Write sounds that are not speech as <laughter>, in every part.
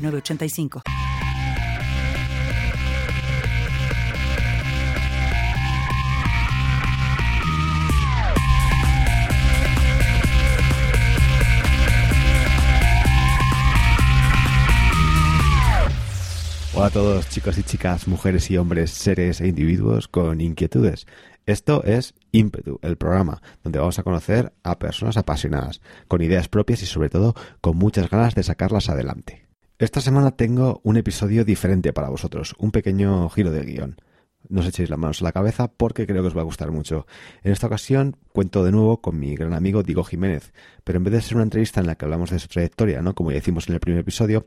985. Hola a todos chicos y chicas, mujeres y hombres, seres e individuos con inquietudes. Esto es Ímpetu, el programa donde vamos a conocer a personas apasionadas, con ideas propias y sobre todo con muchas ganas de sacarlas adelante. Esta semana tengo un episodio diferente para vosotros, un pequeño giro de guion. No os echéis las manos a la cabeza porque creo que os va a gustar mucho. En esta ocasión cuento de nuevo con mi gran amigo Diego Jiménez, pero en vez de ser una entrevista en la que hablamos de su trayectoria, ¿no? Como ya hicimos en el primer episodio,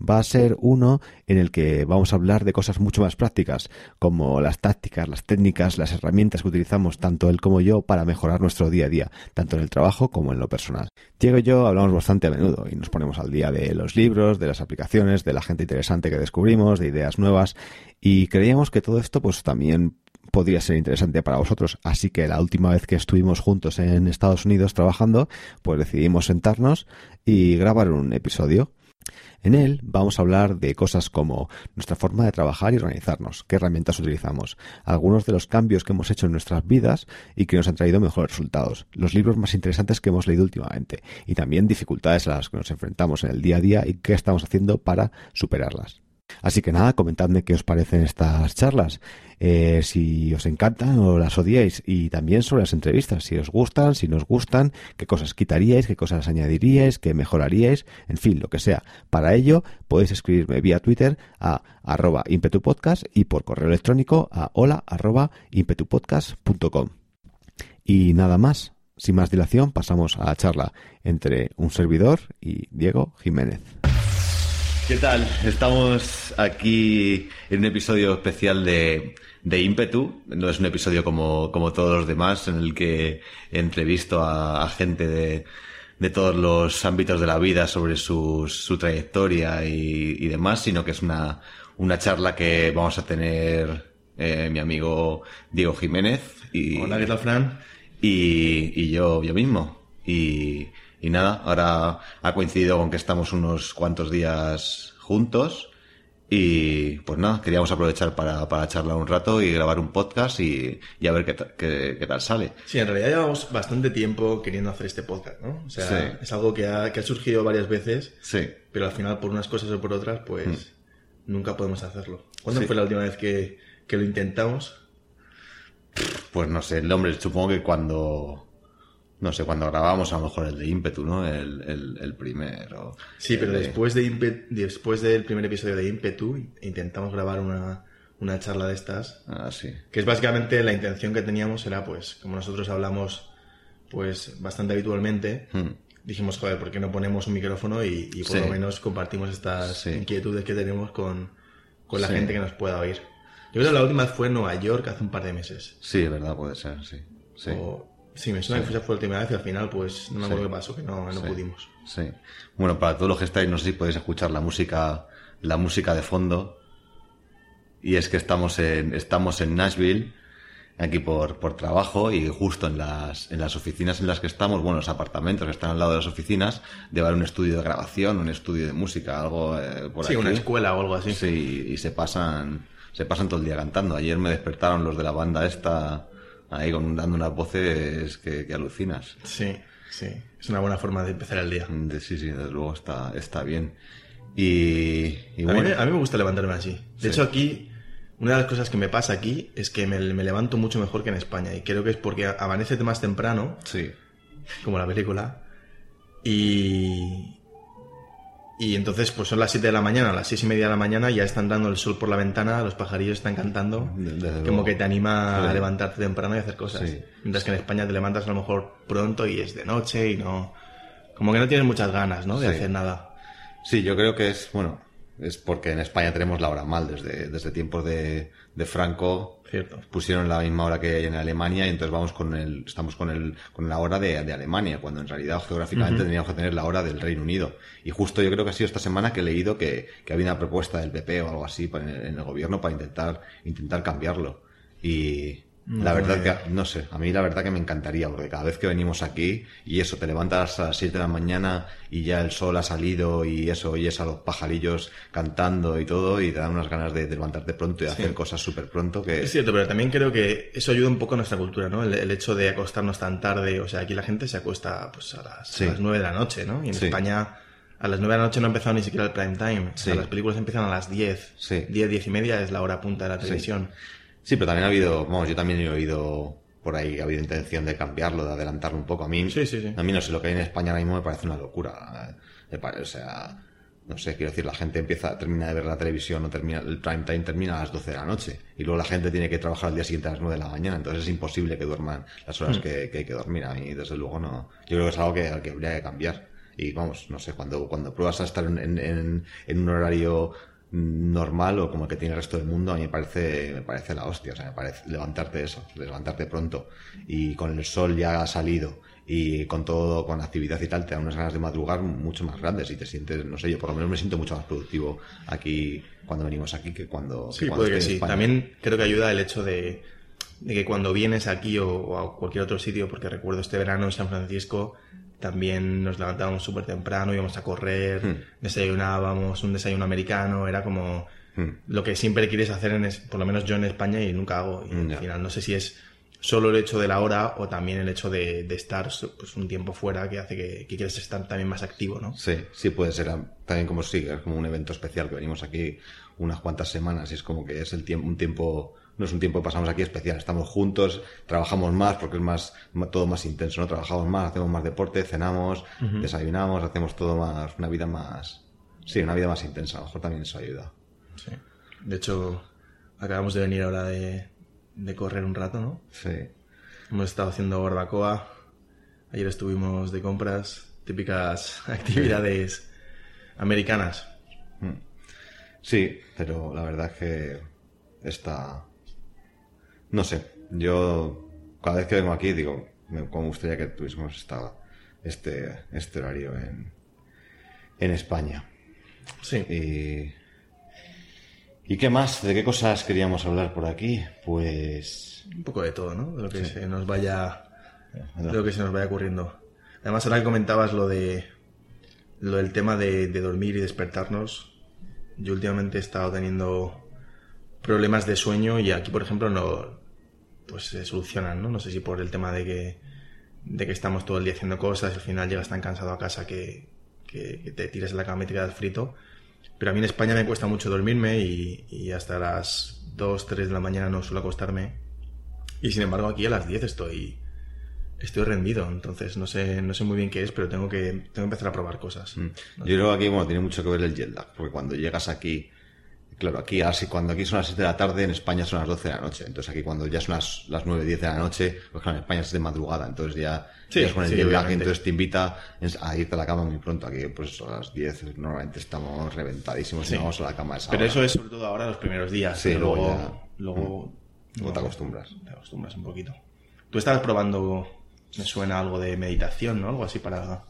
va a ser uno en el que vamos a hablar de cosas mucho más prácticas, como las tácticas, las técnicas, las herramientas que utilizamos tanto él como yo para mejorar nuestro día a día, tanto en el trabajo como en lo personal. Diego y yo hablamos bastante a menudo y nos ponemos al día de los libros, de las aplicaciones, de la gente interesante que descubrimos, de ideas nuevas y creíamos que todo esto pues también podría ser interesante para vosotros. Así que la última vez que estuvimos juntos en Estados Unidos trabajando, pues decidimos sentarnos y grabar un episodio. En él vamos a hablar de cosas como nuestra forma de trabajar y organizarnos, qué herramientas utilizamos, algunos de los cambios que hemos hecho en nuestras vidas y que nos han traído mejores resultados, los libros más interesantes que hemos leído últimamente y también dificultades a las que nos enfrentamos en el día a día y qué estamos haciendo para superarlas. Así que nada, comentadme qué os parecen estas charlas, eh, si os encantan o las odiáis, y también sobre las entrevistas, si os gustan, si no os gustan, qué cosas quitaríais, qué cosas añadiríais, qué mejoraríais, en fin, lo que sea. Para ello podéis escribirme vía Twitter a arroba impetupodcast y por correo electrónico a hola arroba impetupodcast.com. Y nada más, sin más dilación, pasamos a la charla entre un servidor y Diego Jiménez. ¿Qué tal? Estamos aquí en un episodio especial de, de Ímpetu. No es un episodio como, como todos los demás en el que entrevisto a, a gente de, de todos los ámbitos de la vida sobre su, su trayectoria y, y, demás, sino que es una, una charla que vamos a tener eh, mi amigo Diego Jiménez. Y, Hola, ¿qué tal, Fran? Y, y yo, yo mismo. Y, y nada, ahora ha coincidido con que estamos unos cuantos días juntos y pues nada, queríamos aprovechar para, para charlar un rato y grabar un podcast y, y a ver qué, qué, qué, tal sale. Sí, en realidad llevamos bastante tiempo queriendo hacer este podcast, ¿no? O sea, sí. es algo que ha, que ha surgido varias veces, sí. pero al final por unas cosas o por otras, pues mm. nunca podemos hacerlo. ¿Cuándo sí. fue la última vez que, que lo intentamos? Pues no sé, el nombre, supongo que cuando no sé, cuando grabamos a lo mejor el de ímpetu, ¿no? El, el, el primero. Sí, pero de... después, de ímpetu, después del primer episodio de ímpetu intentamos grabar una, una charla de estas. Ah, sí. Que es básicamente la intención que teníamos era, pues, como nosotros hablamos, pues, bastante habitualmente, hmm. dijimos, joder, ¿por qué no ponemos un micrófono y, y por sí. lo menos compartimos estas sí. inquietudes que tenemos con, con la sí. gente que nos pueda oír? Yo creo que la última fue en Nueva York hace un par de meses. Sí, verdad, puede ser, sí. sí. O, Sí, me suena sí. que esa fue la última vez y al final, pues, no me acuerdo sí. qué pasó, que no, no sí. pudimos. Sí. Bueno, para todos los que estáis, no sé si podéis escuchar la música, la música de fondo. Y es que estamos en, estamos en Nashville, aquí por, por trabajo, y justo en las, en las oficinas en las que estamos, bueno, los apartamentos que están al lado de las oficinas, debe haber un estudio de grabación, un estudio de música, algo eh, por sí, aquí. una escuela o algo así. Sí, y se pasan, se pasan todo el día cantando. Ayer me despertaron los de la banda esta, ahí con, dando unas voces que, que, alucinas. Sí, sí. Es una buena forma de empezar el día. Sí, sí, desde luego está, está bien. Y, y a, bueno. mí, a, mí, me gusta levantarme así. De sí. hecho, aquí, una de las cosas que me pasa aquí es que me, me, levanto mucho mejor que en España. Y creo que es porque amanece más temprano. Sí. Como la película. Y, y entonces, pues son las 7 de la mañana, las 6 y media de la mañana, ya está entrando el sol por la ventana, los pajarillos están cantando, Desde como que te anima a levantarte temprano y hacer cosas. Sí. Mientras que en España te levantas a lo mejor pronto y es de noche y no... Como que no tienes muchas ganas, ¿no? De Sí. hacer nada. Sí, yo creo que es, bueno, es porque en España tenemos la hora mal. Desde, desde tiempos de, de Franco Cierto. pusieron la misma hora que hay en Alemania y entonces vamos con el, estamos con el, con la hora de, de Alemania, cuando en realidad geográficamente teníamos que tener la hora del Reino Unido. Y justo yo creo que ha sido esta semana que he leído que, que había una propuesta del PP o algo así en el, en el gobierno para intentar, intentar cambiarlo. Y, la verdad que, no sé, a mí la verdad que me encantaría, porque cada vez que venimos aquí y eso, te levantas a las 7 de la mañana y ya el sol ha salido y eso, oyes a los pajarillos cantando y todo y te dan unas ganas de, de levantarte pronto y de hacer cosas súper pronto que... Es cierto, pero también creo que eso ayuda un poco a nuestra cultura, ¿no? El, el hecho de acostarnos tan tarde, o sea, aquí la gente se acuesta pues a las, Sí. a las 9 de la noche, ¿no? Y en Sí. España a las 9 de la noche no ha empezado ni siquiera el prime time. O sea, Sí. las películas empiezan a las 10. Sí. 10, 10 y media es la hora punta de la televisión. Sí, pero también ha habido, vamos, yo también he oído por ahí, ha habido intención de cambiarlo, de adelantarlo un poco. A mí, Sí, sí, sí. a mí no sé, lo que hay en España ahora mismo me parece una locura. Me o sea, no sé, quiero decir, la gente empieza, termina de ver la televisión, o termina, el prime time termina a las 12 de la noche. Y luego la gente tiene que trabajar al día siguiente a las 9 de la mañana. Entonces es imposible que duerman las horas Hmm. que, que hay que dormir. A mí, desde luego, no. Yo creo que es algo que, que habría que cambiar. Y vamos, no sé, cuando, cuando pruebas a estar en, en- en un horario normal o como el que tiene el resto del mundo, a mí me parece, me parece la hostia. O sea, me parece levantarte eso, levantarte pronto y con el sol ya ha salido y con todo, con actividad y tal, te da unas ganas de madrugar mucho más grandes y te sientes, no sé, yo por lo menos me siento mucho más productivo aquí cuando venimos aquí que cuando, Sí, que cuando puede que en sí. También creo que ayuda el hecho de, de que cuando vienes aquí o, o a cualquier otro sitio, porque recuerdo este verano en San Francisco, también nos levantábamos súper temprano, íbamos a correr, Hmm. desayunábamos, un desayuno americano, era como Hmm. lo que siempre quieres hacer, en por lo menos yo en España y nunca hago. Y al final no sé si es solo el hecho de la hora o también el hecho de, de estar pues, un tiempo fuera que hace que, que quieres estar también más activo, ¿no? Sí, sí puede ser también como sí, es como un evento especial que venimos aquí unas cuantas semanas y es como que es el tiempo, un tiempo, no es un tiempo que pasamos aquí especial, estamos juntos, trabajamos más porque es más, todo más intenso, ¿no? Trabajamos más, hacemos más deporte, cenamos, desayunamos, hacemos todo más, una vida más, sí, una vida más intensa, a lo mejor también eso ayuda. Sí. De hecho, acabamos de venir ahora de, de correr un rato, ¿no? Sí, Hemos estado haciendo barbacoa. Ayer estuvimos de compras. Típicas <laughs> actividades americanas. sí, pero la verdad es que está, no sé, yo cada vez que vengo aquí digo, me, como gustaría que tuviésemos esta, este, este horario en, en España. Sí. Y, ¿Y qué más? ¿De qué cosas queríamos hablar por aquí? Pues... Un poco de todo, ¿no? De lo que se nos vaya. De lo que se nos vaya ocurriendo. Además, ahora que comentabas lo de. Lo del tema de, de dormir y despertarnos. Yo últimamente he estado teniendo problemas de sueño y aquí, por ejemplo, no. Pues se solucionan, ¿no? No sé si por el tema de que. De que estamos todo el día haciendo cosas y al final llegas tan cansado a casa que, que, que te tiras en la cama y te quedas frito. Pero a mí en España me cuesta mucho dormirme y, y hasta las 2, 3 de la mañana no suelo acostarme. Y sin embargo aquí a las 10 estoy estoy rendido, entonces no sé no sé muy bien qué es, pero tengo que tengo que empezar a probar cosas. Yo creo que aquí, bueno, tiene mucho que ver el jet lag, porque cuando llegas aquí, claro, aquí así, cuando aquí son las 7 de la tarde, en España son las 12 de la noche. Entonces aquí cuando ya son las, las 9, 10 de la noche, pues claro, en España es de madrugada, entonces ya Sí, llegas con el sí, lag entonces te invita a irte a la cama muy pronto. Aquí, pues a las 10 normalmente estamos reventadísimos y vamos a la cama a esa Pero hora. eso es sobre todo ahora los primeros días. Sí, luego luego ya- luego, Luego te acostumbras. Te acostumbras un poquito. Tú estabas probando, me suena algo de meditación, ¿no? Algo así para...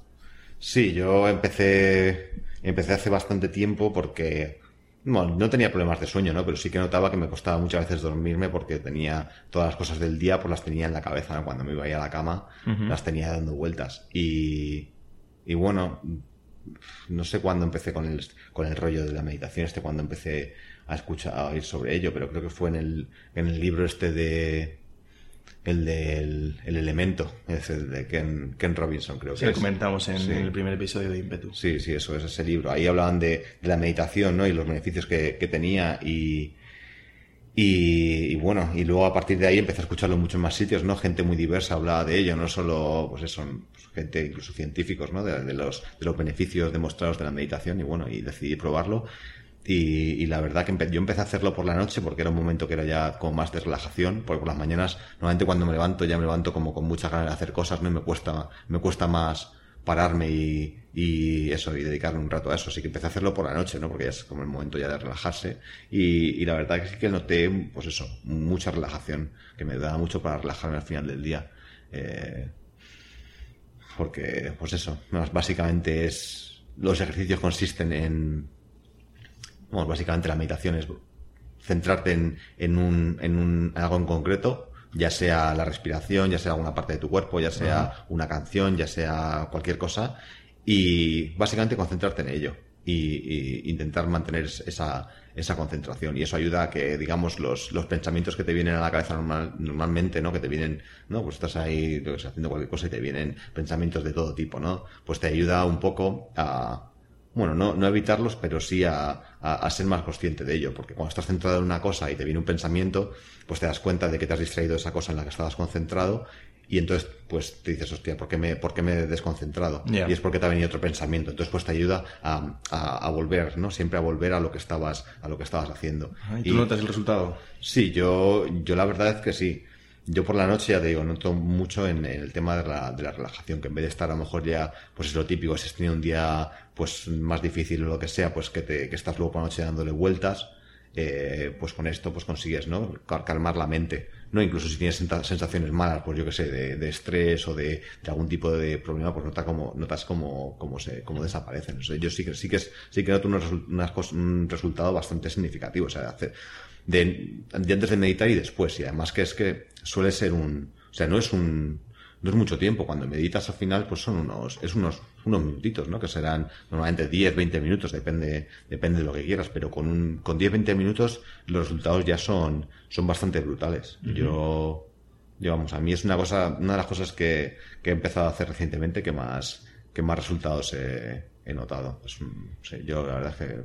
Sí, yo empecé, empecé hace bastante tiempo porque, bueno, no tenía problemas de sueño, ¿no? Pero sí que notaba que me costaba muchas veces dormirme porque tenía todas las cosas del día, pues las tenía en la cabeza, ¿no? Cuando me iba a ir a la cama, las tenía dando vueltas. Y, y bueno, no sé cuándo empecé con el, con el rollo de la meditación, este cuando empecé a escuchar, a oír sobre ello, pero creo que fue en el, en el libro este de, el del el elemento, es el de Ken, Ken Robinson, creo Sí, que lo es. comentamos en, Sí. el primer episodio de Impetus. Sí, sí, eso es ese libro. Ahí hablaban de, de la meditación, ¿no? Y los beneficios que, que tenía y, y, y bueno, y luego a partir de ahí empecé a escucharlo en muchos más sitios, ¿no? Gente muy diversa hablaba de ello, no solo, pues eso, pues gente, incluso científicos, ¿no? De, de los, de los beneficios demostrados de la meditación y bueno, y decidí probarlo. Y, la verdad que yo empecé a hacerlo por la noche porque era un momento que era ya como más de relajación, porque por las mañanas, normalmente cuando me levanto ya me levanto como con muchas ganas de hacer cosas, ¿no? Me cuesta, me cuesta más, pararme y, y eso, y dedicarme un rato a eso. Así que empecé a hacerlo por la noche, ¿no? Porque ya es como el momento ya de relajarse. Y, y la verdad que sí que noté, pues eso, mucha relajación, que me da mucho para relajarme al final del día. Eh, porque, pues eso, básicamente es, los ejercicios consisten en, bueno, básicamente la meditación es centrarte en, en, un, en un, algo en concreto, ya sea la respiración, ya sea alguna parte de tu cuerpo, ya sea una canción, ya sea cualquier cosa, y básicamente concentrarte en ello y, intentar mantener esa, esa concentración. Y eso ayuda a que digamos los, los pensamientos que te vienen a la cabeza normal, normalmente no que te vienen no pues estás ahí pues, haciendo cualquier cosa y te vienen pensamientos de todo tipo no pues te ayuda un poco a bueno no, no evitarlos pero sí a, a, ser más consciente de ello porque cuando estás centrado en una cosa y te viene un pensamiento pues te das cuenta de que te has distraído de esa cosa en la que estabas concentrado y entonces pues te dices, hostia, ¿por qué me, por qué me he desconcentrado? Y es porque te ha venido otro pensamiento. Entonces pues te ayuda a, a, volver, ¿no? Siempre a volver a lo que estabas, a lo que estabas haciendo. ¿Y tú notas el resultado? Sí, yo, yo la verdad es que sí. Yo por la noche, ya te digo, noto mucho en, el tema de la, de la, relajación, que en vez de estar a lo mejor ya, pues es lo típico, si has tenido un día pues más difícil o lo que sea, pues que, te, que estás luego por la noche dándole vueltas, eh, pues con esto pues consigues, ¿no? Calmar la mente no incluso si tienes sensaciones malas, pues yo que sé, de, estrés o de, algún tipo de problema, pues notas como, notas como, como se, como desaparecen. yo sí que, sí que, sí que noto un resultado bastante significativo, o sea, de de, antes de meditar y después, y además que es que suele ser un, o sea, no es un, no es mucho tiempo. Cuando meditas al final, pues son unos, es unos, unos minutitos, ¿no? Que serán normalmente 10, 20 minutos, depende, depende de lo que quieras, pero con un, con 10, 20 minutos los resultados ya son, son bastante brutales. Yo, yo, vamos, a mí es una cosa, una de las cosas que, que he empezado a hacer recientemente que más, que más resultados he, he notado. yo la verdad es que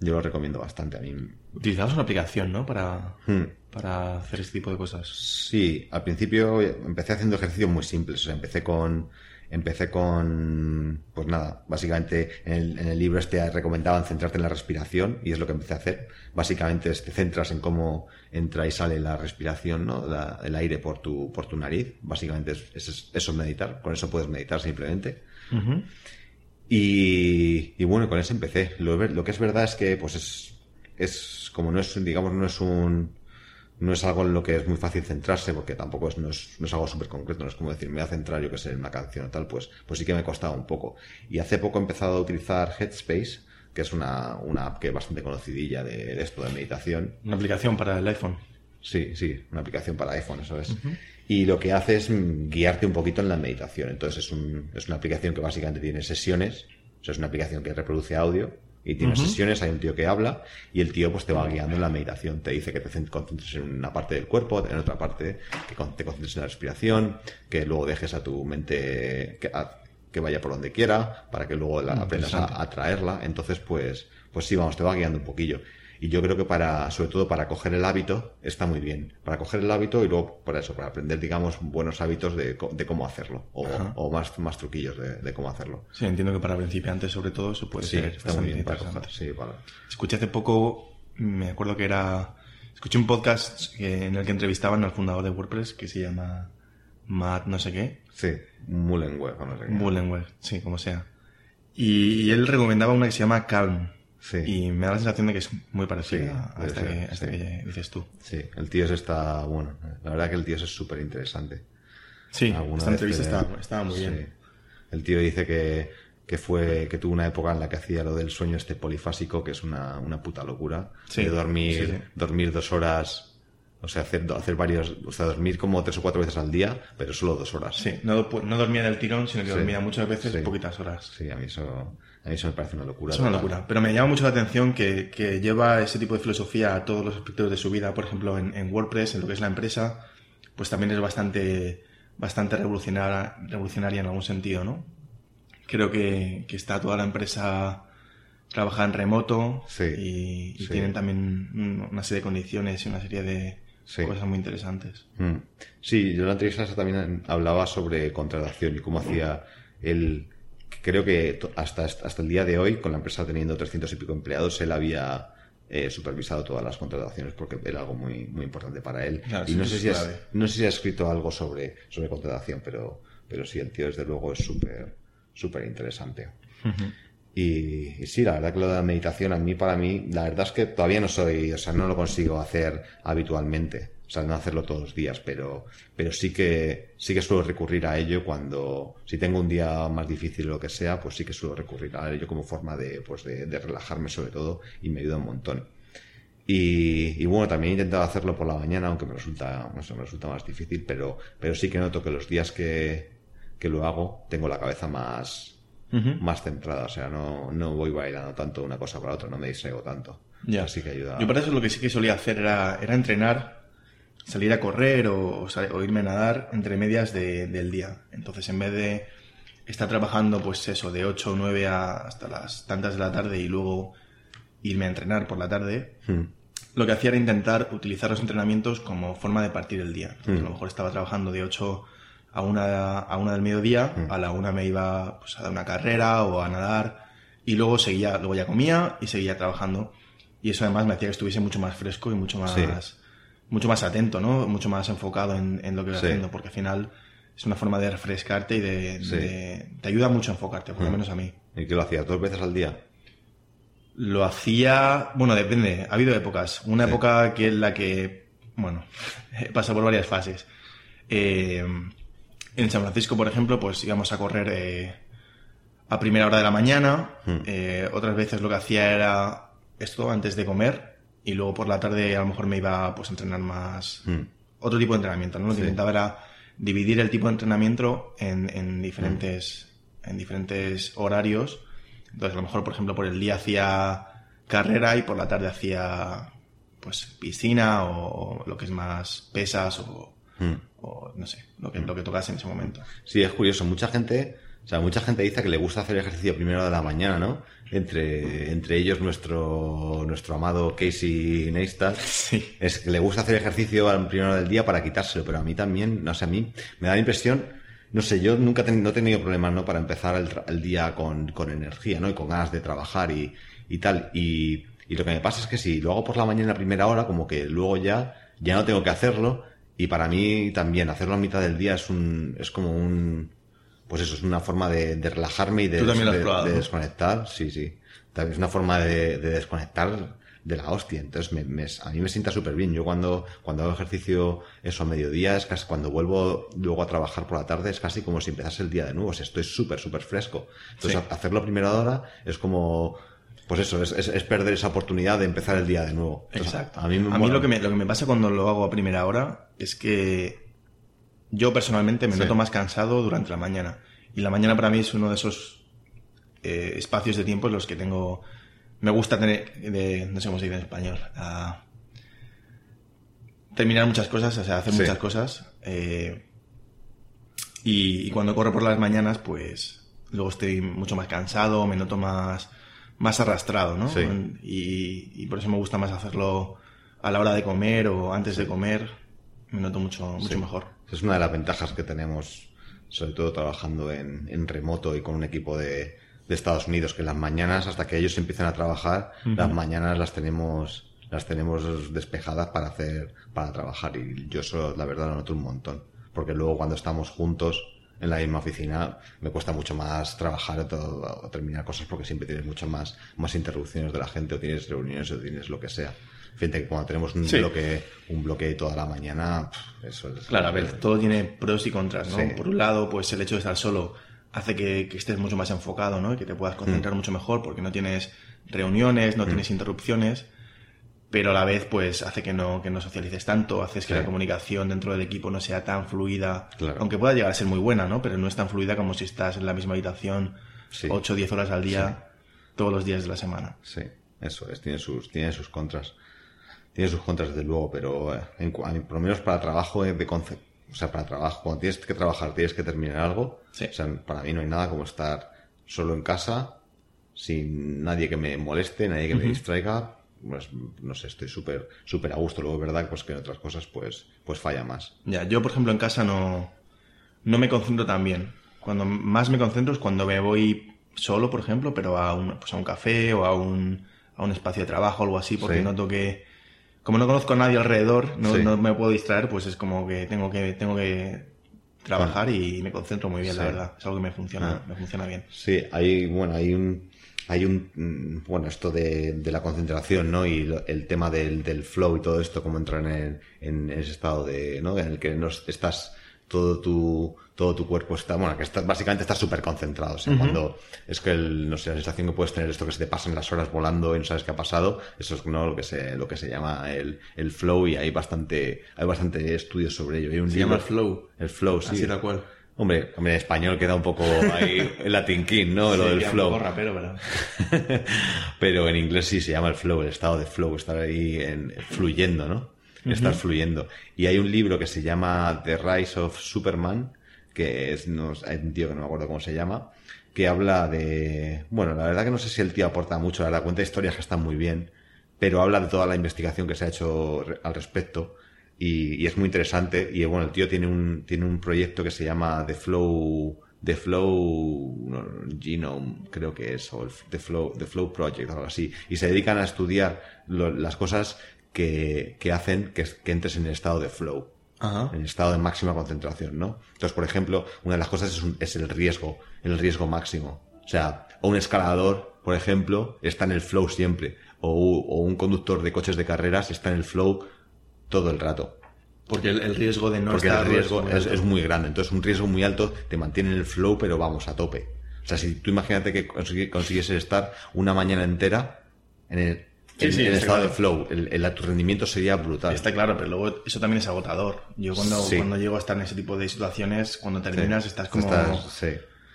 yo lo recomiendo bastante a mí. Utilizabas una aplicación, ¿no? Para, hmm. para hacer este tipo de cosas. Sí, al principio empecé haciendo ejercicios muy simples. O sea, empecé con, empecé con, pues nada, básicamente en el, en el, libro este recomendaban centrarte en la respiración y es lo que empecé a hacer. Básicamente te centras en cómo entra y sale la respiración, ¿no? el aire por tu, por tu nariz. Básicamente es, es, eso es meditar. Con eso puedes meditar simplemente. Y, bueno, con eso empecé. Lo, lo, que es verdad es que, pues es, es como no es, digamos, no es un, no es algo en lo que es muy fácil centrarse, porque tampoco es, no es, no es algo súper concreto, no es como decir, me voy a centrar yo que sé en una canción o tal, pues, pues sí que me ha costado un poco. Y hace poco he empezado a utilizar Headspace, que es una, una app que es bastante conocidilla de, esto de meditación. Una aplicación para el iPhone. Sí, sí, una aplicación para iPhone, eso es y lo que hace es guiarte un poquito en la meditación. Entonces es, un, es una aplicación que básicamente tiene sesiones, o sea, es una aplicación que reproduce audio y tiene sesiones, hay un tío que habla y el tío pues te va guiando en la meditación, te dice que te concentres en una parte del cuerpo, en otra parte que te concentres en la respiración, que luego dejes a tu mente que, que vaya por donde quiera para que luego la, aprendas a, a, traerla. Entonces pues, pues sí, vamos, te va guiando un poquillo. Y yo creo que para, sobre todo para coger el hábito, está muy bien. Para coger el hábito y luego, por eso, para aprender, digamos, buenos hábitos de, de cómo hacerlo. O, o, más, más truquillos de, de, cómo hacerlo. Sí, entiendo que para principiantes, sobre todo, eso puede ser está muy bien sí, Escuché hace poco, me acuerdo que era, escuché un podcast en el que entrevistaban al fundador de WordPress que se llama Matt no sé qué. Sí, Mullenweg, no sé qué. Mullenweg, sí, como sea. Y, él recomendaba una que se llama Calm y me da la sensación de que es muy parecida a esta, que, dices tú. Sí, el tío está, bueno, la verdad que el tío es súper interesante. Sí, esta entrevista estaba, muy bien. El tío dice que, que fue, que tuvo una época en la que hacía lo del sueño este polifásico, que es una, una puta locura. de dormir, dormir dos horas o sea, hacer, hacer varios, o sea, dormir como tres o cuatro veces al día, pero solo dos horas. Sí, no, no dormía del tirón, sino que dormía muchas veces poquitas horas. Sí, a mí eso, a mí eso me parece una locura. Es una locura. Pero me llama mucho la atención que, que, lleva ese tipo de filosofía a todos los aspectos de su vida. Por ejemplo, en, en WordPress, en lo que es la empresa, pues también es bastante, bastante revolucionaria, revolucionaria en algún sentido, ¿no? Creo que, que está toda la empresa trabaja en remoto y, y tienen también una serie de condiciones y una serie de, cosas muy interesantes. Mm. Sí, yo en la entrevista también hablaba sobre contratación y cómo hacía él creo que hasta, hasta el día de hoy, con la empresa teniendo 300 y pico empleados, él había eh, supervisado todas las contrataciones porque era algo muy, muy importante para él. y no, sé si no sé si ha escrito algo sobre, sobre contratación, pero, pero sí, el tío desde luego es súper súper interesante. y, y, sí, la verdad que lo de la meditación a mí, para mí, la verdad es que todavía no soy, o sea, no lo consigo hacer habitualmente. O sea, no hacerlo todos los días, pero, pero sí que, sí que suelo recurrir a ello cuando, si tengo un día más difícil o lo que sea, pues sí que suelo recurrir a ello como forma de, pues de, de relajarme sobre todo y me ayuda un montón. Y, y, bueno, también he intentado hacerlo por la mañana, aunque me resulta, no sé, me resulta más difícil, pero, pero sí que noto que los días que, que lo hago tengo la cabeza más, más centrada, o sea, no, no voy bailando tanto una cosa para otra, no me distraigo tanto. Ya. Así que ayuda. Yo para eso lo que sí que solía hacer era, era entrenar salir a correr o, o, irme a nadar entre medias de, del día. Entonces, en vez de estar trabajando, pues eso, de 8 o 9 hasta las tantas de la tarde y luego irme a entrenar por la tarde, hmm. lo que hacía era intentar utilizar los entrenamientos como forma de partir el día. Entonces, hmm. a lo mejor estaba trabajando de 8 a una, a una del mediodía, hmm. a la una me iba pues, a dar una carrera o a nadar y luego seguía, luego ya comía y seguía trabajando. Y eso además me hacía que estuviese mucho más fresco y mucho más mucho más atento, ¿no? Mucho más enfocado en, lo que vas haciendo, porque al final es una forma de refrescarte y de, te ayuda mucho a enfocarte, por lo mm. menos a mí. ¿Y qué lo hacías? ¿Dos veces al día? Lo hacía, bueno, depende, ha habido épocas. Una época que es la que, bueno, <laughs> he pasado por varias fases. Eh, en San Francisco, por ejemplo, pues íbamos a correr eh, a primera hora de la mañana. Mm. Eh, otras veces lo que hacía era esto antes de comer y luego por la tarde a lo mejor me iba pues, a entrenar más. Hmm. Otro tipo de entrenamiento, ¿no? Lo que intentaba era dividir el tipo de entrenamiento en, en diferentes, hmm. en diferentes horarios. Entonces, a lo mejor, por ejemplo, por el día hacía carrera y por la tarde hacía pues piscina o, lo que es más pesas o, hmm. o no sé, lo que, lo que tocase en ese momento. Sí, es curioso. Mucha gente o sea, mucha gente dice que le gusta hacer ejercicio primero de la mañana, ¿no? Entre, entre ellos nuestro, nuestro amado Casey Neistat. Sí. Es que le gusta hacer ejercicio al primero del día para quitárselo, pero a mí también, no sé, a mí me da la impresión, no sé, yo nunca no he tenido problemas, ¿no? Para empezar el, el, día con, con energía, ¿no? Y con ganas de trabajar y, y tal. Y, y lo que me pasa es que si lo hago por la mañana a primera hora, como que luego ya, ya no tengo que hacerlo. Y para mí también hacerlo a mitad del día es un, es como un, pues eso es una forma de, relajarme y de, desconectar. Sí, sí. También es una forma de, desconectar de la hostia. Entonces, me, a mí me sienta súper bien. Yo cuando, cuando hago ejercicio eso a mediodía, es casi cuando vuelvo luego a trabajar por la tarde, es casi como si empezase el día de nuevo. O sea, estoy súper, súper fresco. Entonces, hacerlo a primera hora es como, pues eso, es, es, perder esa oportunidad de empezar el día de nuevo. Exacto. A mí, a mí lo, que me, lo que me pasa cuando lo hago a primera hora es que yo personalmente me noto más cansado durante la mañana. Y la mañana para mí es uno de esos eh, espacios de tiempo en los que tengo. Me gusta tener. De, no sé cómo se dice en español. terminar muchas cosas, o sea, hacer muchas cosas. Eh, y, cuando corro por las mañanas, pues. Luego estoy mucho más cansado, me noto más, más arrastrado, ¿no? Y, por eso me gusta más hacerlo a la hora de comer o antes de comer. Me noto mucho, mucho mejor. Es una de las ventajas que tenemos, sobre todo trabajando en, en remoto y con un equipo de, de, Estados Unidos, que las mañanas, hasta que ellos empiecen a trabajar, las mañanas las tenemos, las tenemos despejadas para hacer, para trabajar. Y yo eso, la verdad, lo noto un montón. Porque luego cuando estamos juntos, en la misma oficina me cuesta mucho más trabajar o, terminar cosas porque siempre tienes mucho más, más interrupciones de la gente o tienes reuniones o tienes lo que sea. Fíjate que cuando tenemos un bloque, un bloque toda la mañana, eso es. Claro, a ver, todo tiene pros y contras, ¿no? Por un lado, pues el hecho de estar solo hace que, estés mucho más enfocado, ¿no? Y que te puedas concentrar mm. mucho mejor porque no tienes reuniones, no mm. tienes interrupciones, pero a la vez, pues hace que no, que no socialices tanto, haces que la comunicación dentro del equipo no sea tan fluida, aunque pueda llegar a ser muy buena, ¿no? Pero no es tan fluida como si estás en la misma habitación 8 o 10 horas al día, todos los días de la semana. Sí, eso es, tiene sus, tiene sus contras tiene sus contras desde luego, pero eh, en, por lo menos para trabajo de concepto, o sea, para trabajo, cuando tienes que trabajar, tienes que terminar algo, o sea, para mí no hay nada como estar solo en casa, sin nadie que me moleste, nadie que me distraiga, pues no sé, estoy súper súper a gusto. Luego verdad pues que en otras cosas pues pues falla más. Ya, yo por ejemplo en casa no no me concentro tan bien. Cuando más me concentro es cuando me voy solo, por ejemplo, pero a un, pues a un café o a un, a un espacio de trabajo o algo así, porque noto que como no conozco a nadie alrededor, no, no, me puedo distraer, pues es como que tengo que, tengo que trabajar y me concentro muy bien, la verdad. Es algo que me funciona, me funciona bien. Sí, hay, bueno, hay un, hay un, mm, bueno, esto de, de la concentración, ¿no? Y el tema del, del flow y todo esto, cómo entrar en, en, ese estado de, ¿no? En el que no estás todo tu, todo tu cuerpo está, bueno, que estás, básicamente estás súper concentrado. O sea, cuando es que el, no sé, la sensación que puedes tener esto que se te pasan las horas volando y no sabes qué ha pasado, eso es no lo que se, lo que se llama el, el flow y hay bastante, hay bastante estudios sobre ello. Hay un se llama el flow. El flow, sí. Así tal cual. Hombre, hombre, en español queda un poco ahí el latin king, ¿no? lo del flow. Un poco rapero, ¿verdad? <laughs> pero en inglés sí se llama el flow, el estado de flow, estar ahí en, fluyendo, ¿no? Estar fluyendo. Y hay un libro que se llama The Rise of Superman, que es, no, hay un tío que no me acuerdo cómo se llama, que habla de, bueno, la verdad que no sé si el tío aporta mucho, la verdad cuenta historias que están muy bien, pero habla de toda la investigación que se ha hecho al respecto y, es muy interesante y bueno, el tío tiene un, tiene un proyecto que se llama The Flow, The Flow Genome, creo que es, o The Flow, The Flow Project, algo así, y se dedican a estudiar las cosas que, que hacen que, que entres en el estado de flow en estado de máxima concentración, ¿no? Entonces, por ejemplo, una de las cosas es, el riesgo, el riesgo máximo. O sea, un escalador, por ejemplo, está en el flow siempre. O, un conductor de coches de carreras está en el flow todo el rato. Porque el, riesgo de no Porque estar el riesgo es, muy grande. Entonces, un riesgo muy alto te mantiene en el flow, pero vamos, a tope. O sea, si tú imagínate que consiguieses estar una mañana entera en el, en, el estado de flow, el, tu rendimiento sería brutal. Está claro, pero luego eso también es agotador. Yo cuando, cuando llego a estar en ese tipo de situaciones, cuando terminas estás como...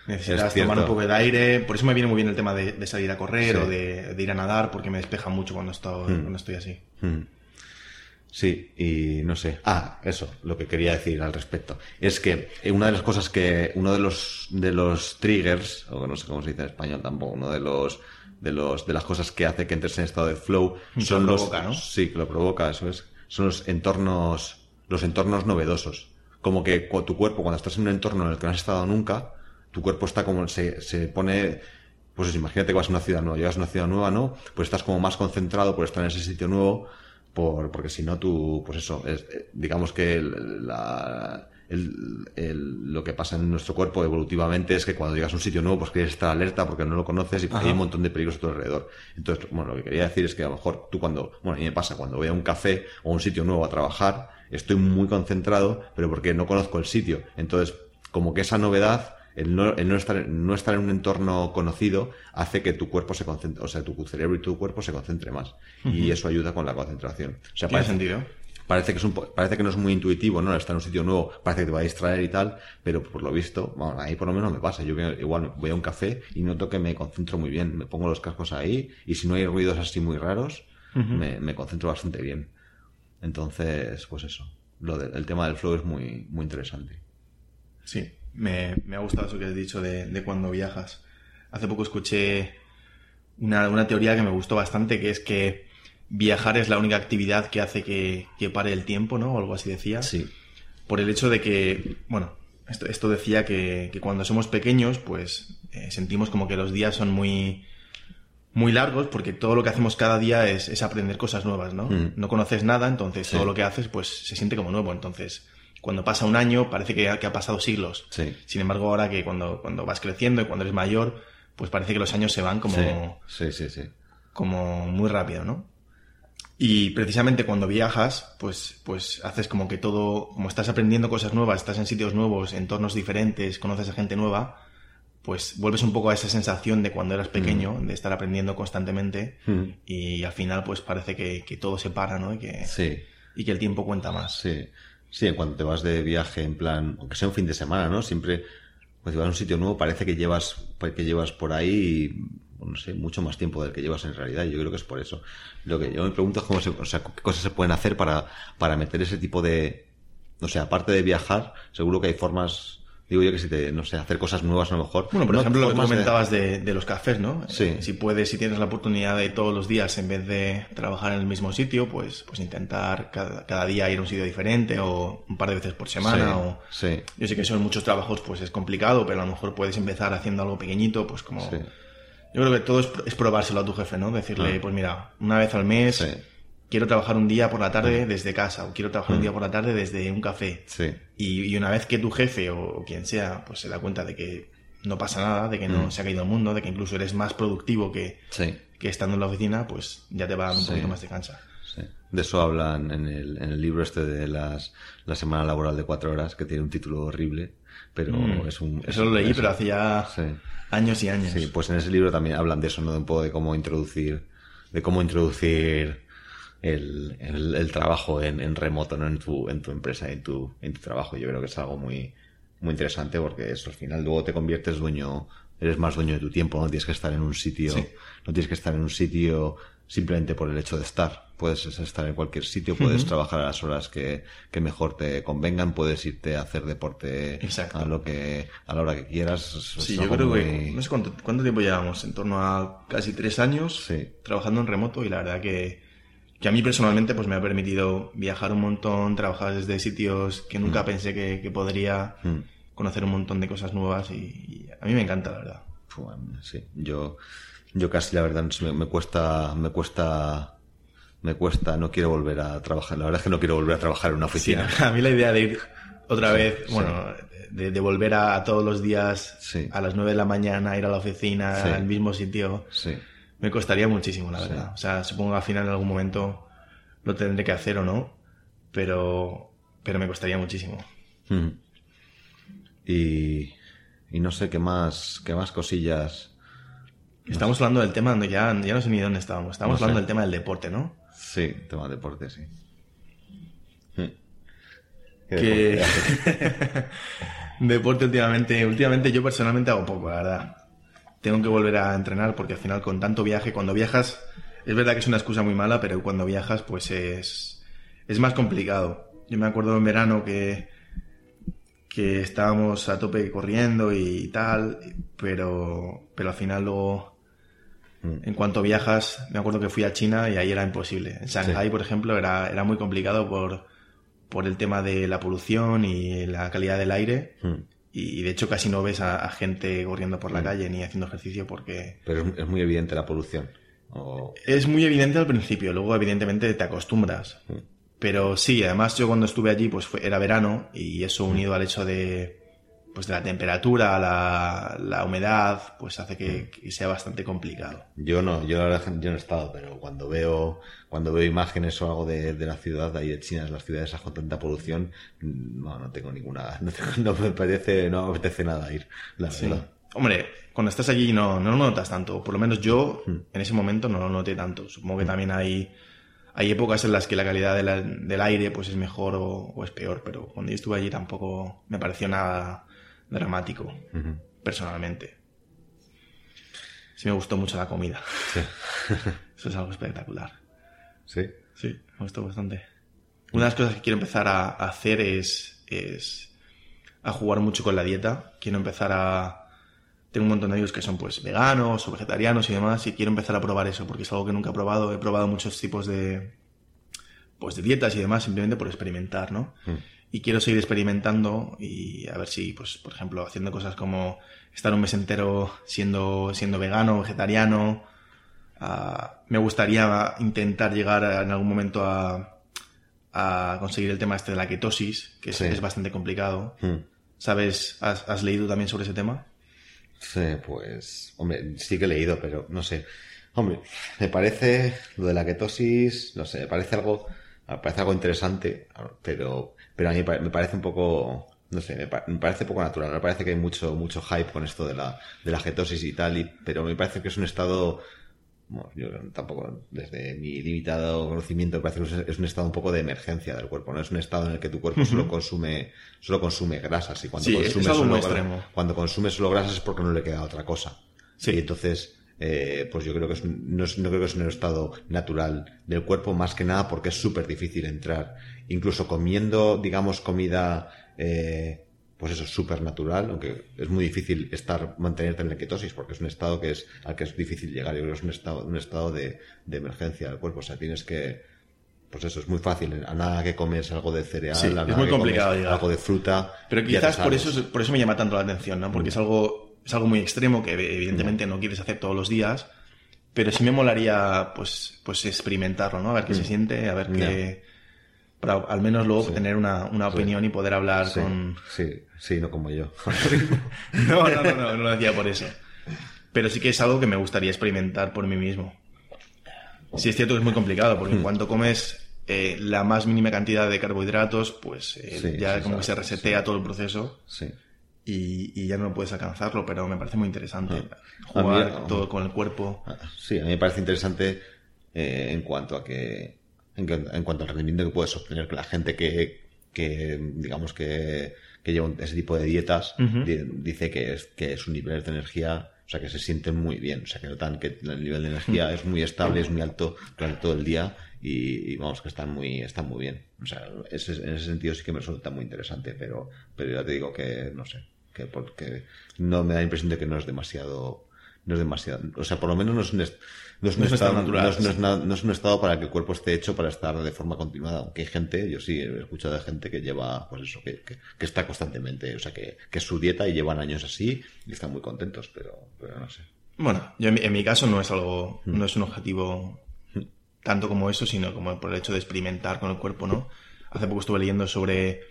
necesitas tomar un poco de aire. Por eso me viene muy bien el tema de, salir a correr o de, ir a nadar, porque me despeja mucho cuando estoy, hmm. cuando estoy así. Hmm. Sí, y no sé. Ah, eso, lo que quería decir al respecto. Es que una de las cosas que, uno de los, de los triggers, o no sé cómo se dice en español tampoco, uno de los de los de las cosas que hace que entres en estado de flow son los ¿no? sí que lo provoca eso es. Son los entornos los entornos novedosos. Como que tu cuerpo cuando estás en un entorno en el que no has estado nunca tu cuerpo está como se, se pone pues imagínate que vas a una ciudad nueva llegas a una ciudad nueva no pues estás como más concentrado por estar en ese sitio nuevo por porque si no tú pues eso es, eh, digamos que la el, lo que pasa en nuestro cuerpo evolutivamente es que cuando llegas a un sitio nuevo, pues quieres estar alerta porque no lo conoces y hay un montón de peligros a tu alrededor. Entonces, bueno, lo que quería decir es que a lo mejor tú cuando, bueno, a mí me pasa cuando voy a un café o a un sitio nuevo a trabajar, estoy muy concentrado, pero porque no conozco el sitio. Entonces, como que esa novedad, el no, el no, estar, no estar en un entorno conocido hace que tu cuerpo se concentre, o sea, tu cerebro y tu cuerpo se concentre más. Y eso ayuda con la concentración. O sea, ¿Tiene sentido? Parece que, es un, parece que no es muy intuitivo, ¿no? Estar en un sitio nuevo, parece que te va a distraer y tal, pero por lo visto, bueno, ahí por lo menos me pasa. Yo igual voy a un café y noto que me concentro muy bien. Me pongo los cascos ahí y si no hay ruidos así muy raros, me, me, concentro bastante bien. Entonces, pues eso. Lo el tema del flow es muy, muy interesante. Sí, me, me ha gustado eso que has dicho de, de cuando viajas. Hace poco escuché una, una teoría que me gustó bastante, que es que viajar es la única actividad que hace que, pare el tiempo, ¿no? O algo así decía. Sí. Por el hecho de que, bueno, esto, esto decía que, cuando somos pequeños, pues eh, sentimos como que los días son muy, muy largos porque todo lo que hacemos cada día es, aprender cosas nuevas, ¿no? Mm. No conoces nada, entonces todo lo que haces pues se siente como nuevo. Entonces, cuando pasa un año parece que, que ha pasado siglos. Sí. Sin embargo, ahora que cuando, cuando vas creciendo y cuando eres mayor, pues parece que los años se van como... Sí, sí, sí. Como muy rápido, ¿no? Y precisamente cuando viajas, pues, pues haces como que todo, como estás aprendiendo cosas nuevas, estás en sitios nuevos, entornos diferentes, conoces a gente nueva, pues vuelves un poco a esa sensación de cuando eras pequeño, mm. de estar aprendiendo constantemente mm. y al final pues parece que, todo se para, ¿no? Y que, sí. y que el tiempo cuenta más. Sí. Sí, cuando te vas de viaje en plan, aunque sea un fin de semana, ¿no? Siempre, cuando vas a un sitio nuevo parece que llevas, que llevas por ahí no sé, mucho más tiempo del que llevas en realidad. Y yo creo que es por eso. Lo que yo me pregunto es cómo se, o sea, qué cosas se pueden hacer para, para meter ese tipo de, no sé, aparte de viajar, seguro que hay formas, digo yo que si te, no sé, hacer cosas nuevas a lo mejor. Bueno, por ejemplo, lo que comentabas de... los cafés, ¿no? Sí. Si puedes, si tienes la oportunidad de todos los días, en vez de trabajar en el mismo sitio, pues, pues intentar cada, día ir a un sitio diferente o un par de veces por semana. o... sí. Yo sé que son muchos trabajos, pues es complicado, pero a lo mejor puedes empezar haciendo algo pequeñito, pues como... Yo creo que todo es, probárselo a tu jefe, ¿no? Decirle, pues mira, una vez al mes, quiero trabajar un día por la tarde desde casa o quiero trabajar un día por la tarde desde un café. Sí. Y, una vez que tu jefe o, quien sea pues se da cuenta de que no pasa nada, de que no se ha caído el mundo, de que incluso eres más productivo que, que estando en la oficina, pues ya te va dando un poquito más de cansa. De eso hablan en el, en el libro este de las, la semana laboral de cuatro horas, que tiene un título horrible, pero mm. es un... eso lo leí, pero hace ya años y años. Sí, pues en ese libro también hablan de eso, ¿no? De un poco de cómo introducir, de cómo introducir el, el, trabajo en, en, remoto, ¿no? En tu, en tu empresa, en tu, en tu trabajo. Yo creo que es algo muy, muy interesante porque eso al final luego te conviertes dueño, eres más dueño de tu tiempo, no tienes que estar en un sitio, no tienes que estar en un sitio simplemente por el hecho de estar. Puedes estar en cualquier sitio, puedes trabajar a las horas que, que, mejor te convengan, puedes irte a hacer deporte a lo que a la hora que quieras. Sí, yo creo que no sé cuánto, cuánto, tiempo llevamos, en torno a casi tres años trabajando en remoto y la verdad que, que a mí personalmente pues me ha permitido viajar un montón, trabajar desde sitios que nunca mm. pensé que, que podría, mm. conocer un montón de cosas nuevas y, y, a mí me encanta la verdad. Sí, yo yo casi la verdad me, cuesta, me cuesta, me cuesta, no quiero volver a trabajar. La verdad es que no quiero volver a trabajar en una oficina. a mí la idea de ir otra vez, bueno, de, volver a, todos los días a las 9 de la mañana, ir a la oficina, al mismo sitio, me costaría muchísimo, la verdad. O sea, supongo que al final en algún momento lo tendré que hacer o no, pero, pero me costaría muchísimo. Y, y no sé qué más, qué más cosillas Estamos hablando del tema, ya, ya no sé ni dónde estábamos. Estamos hablando del tema del deporte, ¿no? Sí, tema deporte, sí. Hmm. Que... <laughs> Deporte? últimamente, últimamente yo personalmente hago poco, la verdad. Tengo que volver a entrenar porque al final con tanto viaje, cuando viajas, es verdad que es una excusa muy mala, pero cuando viajas pues es, es más complicado. Yo me acuerdo en verano que, que estábamos a tope corriendo y tal, pero, pero al final luego. En cuanto viajas, me acuerdo que fui a China y ahí era imposible. En Shanghai, por ejemplo, era, era muy complicado por, por el tema de la polución y la calidad del aire. Mm. Y de hecho casi no ves a, gente corriendo por la mm. calle ni haciendo ejercicio porque... Pero es, muy evidente la polución. Es muy evidente al principio, luego evidentemente te acostumbras. Pero sí, además yo cuando estuve allí pues era verano y eso unido al hecho de pues de la temperatura, la, la humedad, pues hace que, sea bastante complicado. Yo no, yo la verdad yo no he estado, pero cuando veo, cuando veo imágenes o algo de, de la ciudad, ahí de China, las ciudades con tanta polución, no, no tengo ninguna, <laughs> no, me parece, no me apetece nada ir, la verdad. Hombre, cuando estás allí no, no lo notas tanto, por lo menos yo hmm. en ese momento no lo noté tanto. Supongo que también hay, hay épocas en las que la calidad del aire pues es mejor o, o, es peor, pero cuando yo estuve allí tampoco me pareció nada, dramático, personalmente. Sí me gustó mucho la comida. <laughs> Eso es algo espectacular. ¿Sí? Sí, me gustó bastante. Una de las cosas que quiero empezar a hacer es, es a jugar mucho con la dieta. Quiero empezar a... Tengo un montón de amigos que son pues veganos o vegetarianos y demás y quiero empezar a probar eso porque es algo que nunca he probado. He probado muchos tipos de pues de dietas y demás simplemente por experimentar, ¿no? Mm y quiero seguir experimentando y a ver si, pues, por ejemplo, haciendo cosas como estar un mes entero siendo, siendo vegano, vegetariano. Ah, me gustaría intentar llegar en algún momento a, a, conseguir el tema este de la ketosis, que es, bastante complicado. Hmm. ¿Sabes? Has, ¿Has, leído también sobre ese tema? Sí, pues, hombre, sí que he leído, pero no sé. Hombre, me parece lo de la ketosis, no sé, me parece algo, parece algo interesante, pero pero a mí me parece un poco, no sé, me, parece poco natural. Me parece que hay mucho, mucho hype con esto de la, de la ketosis y tal, y, pero me parece que es un estado, bueno, yo tampoco, desde mi limitado conocimiento, me parece que es un estado un poco de emergencia del cuerpo, ¿no? Es un estado en el que tu cuerpo solo consume, solo consume grasas, y cuando consume solo, cuando consume solo grasas es porque no le queda otra cosa. Sí. Y entonces, eh, pues yo creo que es no, no, creo que es un estado natural del cuerpo, más que nada porque es súper difícil entrar incluso comiendo, digamos, comida, eh, pues eso, súper natural, aunque es muy difícil estar, mantenerte en la ketosis, porque es un estado que es, al que es difícil llegar. Yo creo que es un estado, un estado de, de emergencia del cuerpo. O sea, tienes que, pues eso, es muy fácil. A nada que comes algo de cereal, es muy complicado algo de fruta. Pero quizás por eso, por eso me llama tanto la atención, ¿no? Porque es algo, es algo muy extremo que evidentemente no quieres hacer todos los días pero sí me molaría, pues, pues experimentarlo, ¿no? A ver qué se mm. siente, a ver qué... Para al menos luego tener una, una opinión y poder hablar con... Sí, sí, no como yo. <laughs> no, no, no, no, no lo decía por eso. Pero sí que es algo que me gustaría experimentar por mí mismo. Sí es cierto que es muy complicado, porque en mm. cuanto comes eh, la más mínima cantidad de carbohidratos, pues eh, ya como que se resetea todo el proceso. Sí. Y, y, ya no puedes alcanzarlo, pero me parece muy interesante ah. jugar todo con el cuerpo. Ah, sí, a mí me parece interesante eh, en cuanto a que en, cuanto al rendimiento que puedes obtener con la gente que, que digamos que, que lleva ese tipo de dietas dice que es que su nivel de energía o sea que se sienten muy bien o sea que notan que el nivel de energía es muy estable es muy alto durante todo el día y, vamos que están muy están muy bien o sea en ese sentido sí que me resulta muy interesante pero pero ya te digo que no sé que porque no me da la impresión de que no es demasiado no es demasiado o sea por lo menos no es un, no es un, estado, natural, no es, un estado para que el cuerpo esté hecho para estar de forma continuada aunque hay gente yo sí he escuchado de gente que lleva pues eso que, que, está constantemente o sea que, que, es su dieta y llevan años así y están muy contentos pero, pero no sé bueno yo en mi, caso no es algo mm. no es un objetivo tanto como eso, sino como por el hecho de experimentar con el cuerpo, ¿no? Hace poco estuve leyendo sobre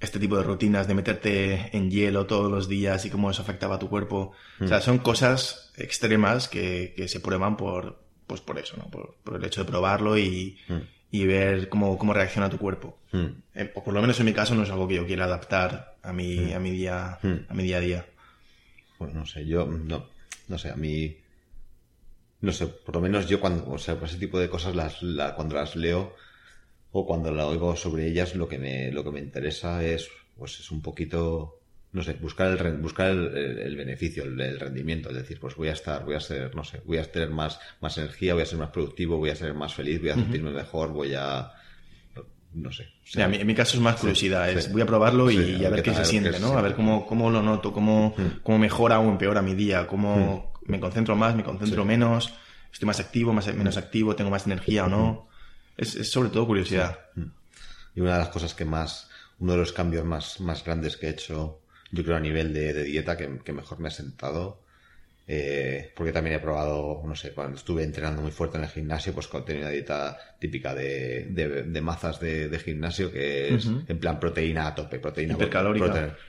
este tipo de rutinas de meterte en hielo todos los días y cómo eso afectaba a tu cuerpo. O sea, mm. son cosas extremas que, que, se prueban por, pues por eso, ¿no? Por, por el hecho de probarlo y, mm. y ver cómo, cómo reacciona tu cuerpo. Mm. Eh, por lo menos en mi caso no es algo que yo quiera adaptar a mi, a mi día, a mi día a día. Bueno, no sé, yo no, no sé, a mí no sé, por lo menos yo cuando, o sea, ese tipo de cosas las, cuando las leo o cuando la oigo sobre ellas, lo que me, lo que me interesa es, pues es un poquito, no sé, buscar el, buscar el, beneficio, el, rendimiento, es decir, pues voy a estar, voy a ser, no sé, voy a tener más, más energía, voy a ser más productivo, voy a ser más feliz, voy a sentirme mejor, voy a, no sé. en mi caso es más curiosidad, es voy a probarlo y, a ver qué, se siente, ¿no? A ver cómo, cómo lo noto, cómo, mm. cómo mejora o empeora mi día, cómo, mm me concentro más, me concentro menos, estoy más activo, más, menos activo, tengo más energía o no. Es, sobre todo curiosidad. Y una de las cosas que más, uno de los cambios más, más grandes que he hecho, yo creo a nivel de, dieta, que, mejor me ha sentado, eh, porque también he probado, no sé, cuando estuve entrenando muy fuerte en el gimnasio, pues tenía una dieta típica de, de, mazas de, gimnasio, que es en plan proteína a tope, proteína,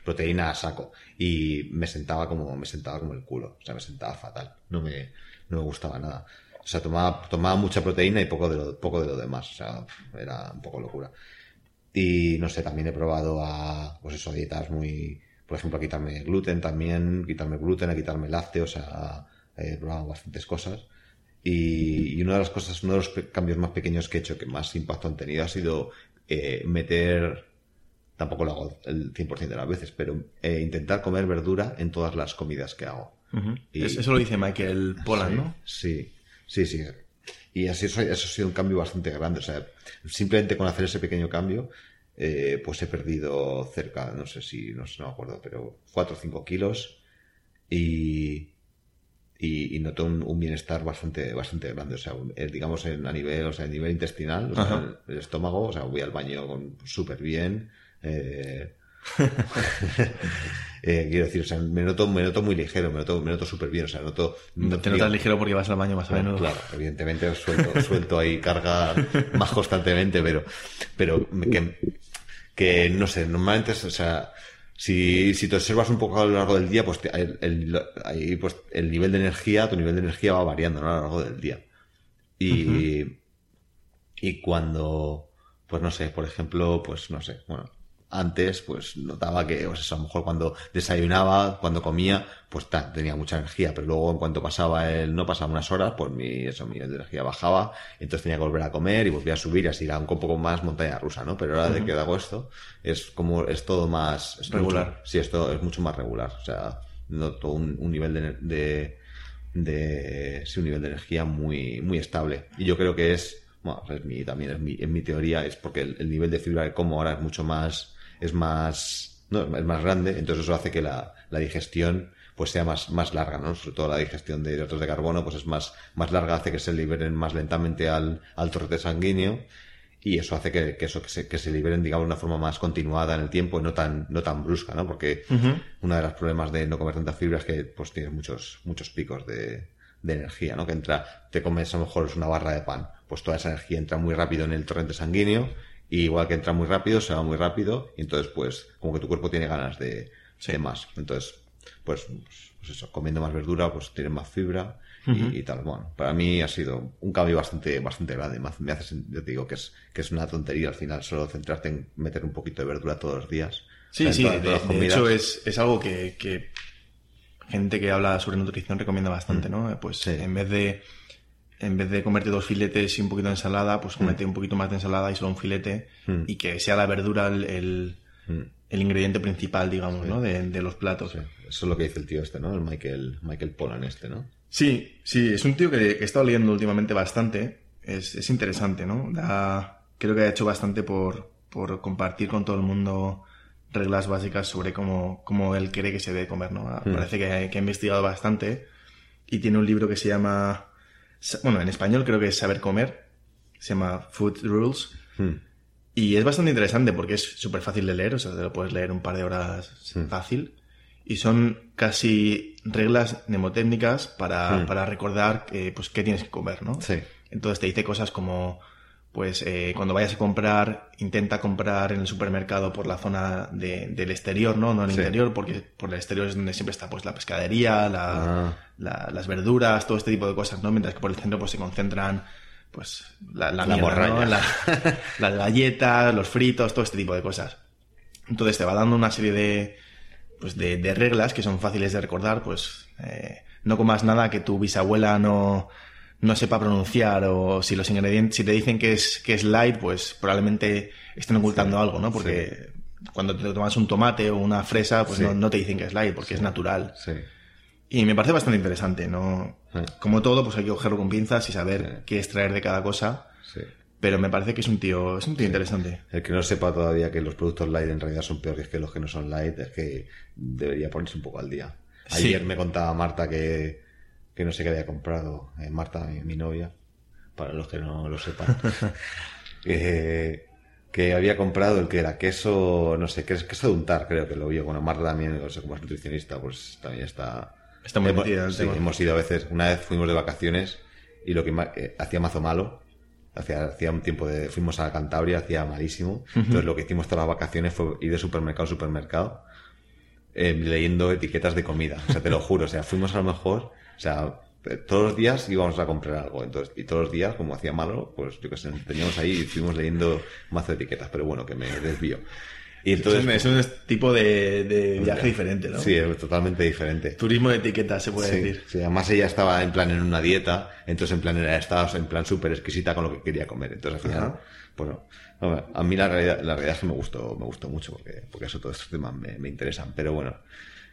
proteína a saco. Y me sentaba como, me sentaba como el culo, o sea, me sentaba fatal, no me, no me gustaba nada. O sea, tomaba, tomaba mucha proteína y poco de lo, poco de lo demás, o sea, era un poco locura. Y no sé, también he probado a, pues eso, dietas muy, por ejemplo, a quitarme gluten también, quitarme gluten, a quitarme lácteos, a, he probado bastantes cosas. Y, una de las cosas, uno de los cambios más pequeños que he hecho que más impacto han tenido ha sido eh, meter, tampoco lo hago el 100% de las veces, pero eh, intentar comer verdura en todas las comidas que hago. y, eso lo dice Michael Pollan, ¿no? Sí, sí, sí. Y así eso, eso ha sido un cambio bastante grande. O sea, simplemente con hacer ese pequeño cambio, eh, pues he perdido cerca, no sé si, no, sé, no me acuerdo, pero 4 o 5 kilos y, y, noto un, bienestar bastante, bastante grande, o sea, digamos en, a nivel, o sea, a nivel intestinal, o sea, el, estómago, o sea, voy al baño súper bien, eh, <laughs> eh, quiero decir, o sea, me noto, me noto muy ligero, me noto, me noto súper bien, o sea, noto... No te notas ligero porque vas al baño más o menos. Claro, evidentemente suelto, suelto ahí carga <laughs> más constantemente, pero, pero que, que no sé, normalmente, o sea, si, si te observas un poco a lo largo del día, pues, el, ahí, pues el nivel de energía, tu nivel de energía va variando ¿no? a lo largo del día. Y, y cuando, pues no sé, por ejemplo, pues no sé, bueno, antes, pues notaba que, pues a lo mejor cuando desayunaba, cuando comía, pues tenía mucha energía, pero luego en cuanto pasaba el, no pasaba unas horas, pues mi, eso, mi energía bajaba, entonces tenía que volver a comer y volvía a subir y así era un poco más montaña rusa, ¿no? Pero ahora de que hago esto, es como, es todo más, regular. sí, esto es mucho más regular, o sea, noto un, un nivel de, de, de, sí, un nivel de energía muy, muy estable. Y yo creo que es, bueno, es mi, también es mi, en mi teoría, es porque el, el nivel de fibra de como ahora es mucho más, es más, no, es más grande, entonces eso hace que la, la digestión pues sea más, más larga, ¿no? Sobre todo la digestión de hidratos de carbono, pues es más, más larga, hace que se liberen más lentamente al, al torrente sanguíneo y eso hace que, que eso que se, que se liberen digamos de una forma más continuada en el tiempo y no tan no tan brusca no porque uno de los problemas de no comer tanta fibra es que pues tienes muchos muchos picos de de energía, ¿no? Que entra, te comes a lo mejor es una barra de pan, pues toda esa energía entra muy rápido en el torrente sanguíneo, y igual que entra muy rápido, se va muy rápido, y entonces pues como que tu cuerpo tiene ganas de, más. Entonces, pues, pues, eso, comiendo más verdura, pues tienes más fibra, y, tal. Bueno, para mí ha sido un cambio bastante, bastante grande. Me hace, yo te digo que es, que es una tontería al final solo centrarte en meter un poquito de verdura todos los días. Sí, sí, de, hecho es, es algo que, que, gente que habla sobre nutrición recomienda bastante, mm. ¿no? Pues en vez de en vez de comerte dos filetes y un poquito de ensalada, pues mm. comete un poquito más de ensalada y solo un filete mm. y que sea la verdura el, el, ingrediente principal, digamos, ¿no? De, de, los platos. Eso es lo que dice el tío este, ¿no? El Michael, Michael Pollan este, ¿no? Sí, sí, es un tío que, he estado leyendo últimamente bastante. Es, es interesante, ¿no? creo que ha hecho bastante por, por compartir con todo el mundo reglas básicas sobre cómo, cómo él cree que se debe comer, ¿no? Parece que, que, ha investigado bastante y tiene un libro que se llama, bueno, en español creo que es Saber Comer, se llama Food Rules. Hmm. Y es bastante interesante porque es súper fácil de leer, o sea, te lo puedes leer un par de horas hmm. fácil y son casi reglas mnemotécnicas para, hmm. para recordar pues, qué tienes que comer, ¿no? Sí. Entonces te dice cosas como, pues, eh, cuando vayas a comprar, intenta comprar en el supermercado por la zona de, del exterior, ¿no? No en el interior, porque por el exterior es donde siempre está, pues, la pescadería, la, ah. Las verduras, todo este tipo de cosas, ¿no? Mientras que por el centro, pues, se concentran pues la, la, la <laughs> las galletas, los fritos, todo este tipo de cosas. Entonces te va dando una serie de, pues de, de, reglas que son fáciles de recordar, pues eh, no comas nada que tu bisabuela no, no sepa pronunciar o si los ingredientes, si te dicen que es, que es light, pues probablemente estén ocultando algo, ¿no? Porque cuando te tomas un tomate o una fresa, pues no, no, te dicen que es light porque es natural. Y me parece bastante interesante, ¿no? Como todo, pues hay que cogerlo con pinzas y saber qué extraer de cada cosa. Pero me parece que es un tío, es un tío interesante. El que no sepa todavía que los productos light en realidad son peores que los que no son light, es que debería ponerse un poco al día. Ayer me contaba Marta que, que no sé qué había comprado. Eh, Marta, mi, novia, para los que no lo sepan. <laughs> <laughs> que había comprado el que era queso, no sé, queso de untar, creo que lo vio. Bueno, Marta también, no sé, como es nutricionista, pues también está... Está muy hemos, hemos ido a veces, una vez fuimos de vacaciones y lo que eh, hacía mazo malo Hacía, un tiempo de, fuimos a Cantabria, hacía malísimo. Entonces lo que hicimos todas las vacaciones fue ir de supermercado a supermercado eh, leyendo etiquetas de comida. O sea, te lo juro. O sea, fuimos a lo mejor, o sea, todos los días íbamos a comprar algo. Entonces, y todos los días, como hacía malo, pues yo que sé, teníamos ahí y fuimos leyendo mazo de etiquetas. Pero bueno, que me desvío. Y entonces, es, un, tipo de, viaje diferente, ¿no? Sí, es totalmente diferente. Turismo de etiqueta, se puede decir. Sí, además ella estaba en plan en una dieta, entonces en plan era, estaba en plan súper exquisita con lo que quería comer. Entonces al final, bueno, a mí la realidad, la realidad es que me gustó, me gustó mucho porque, porque eso, todos estos temas me, me interesan. Pero bueno,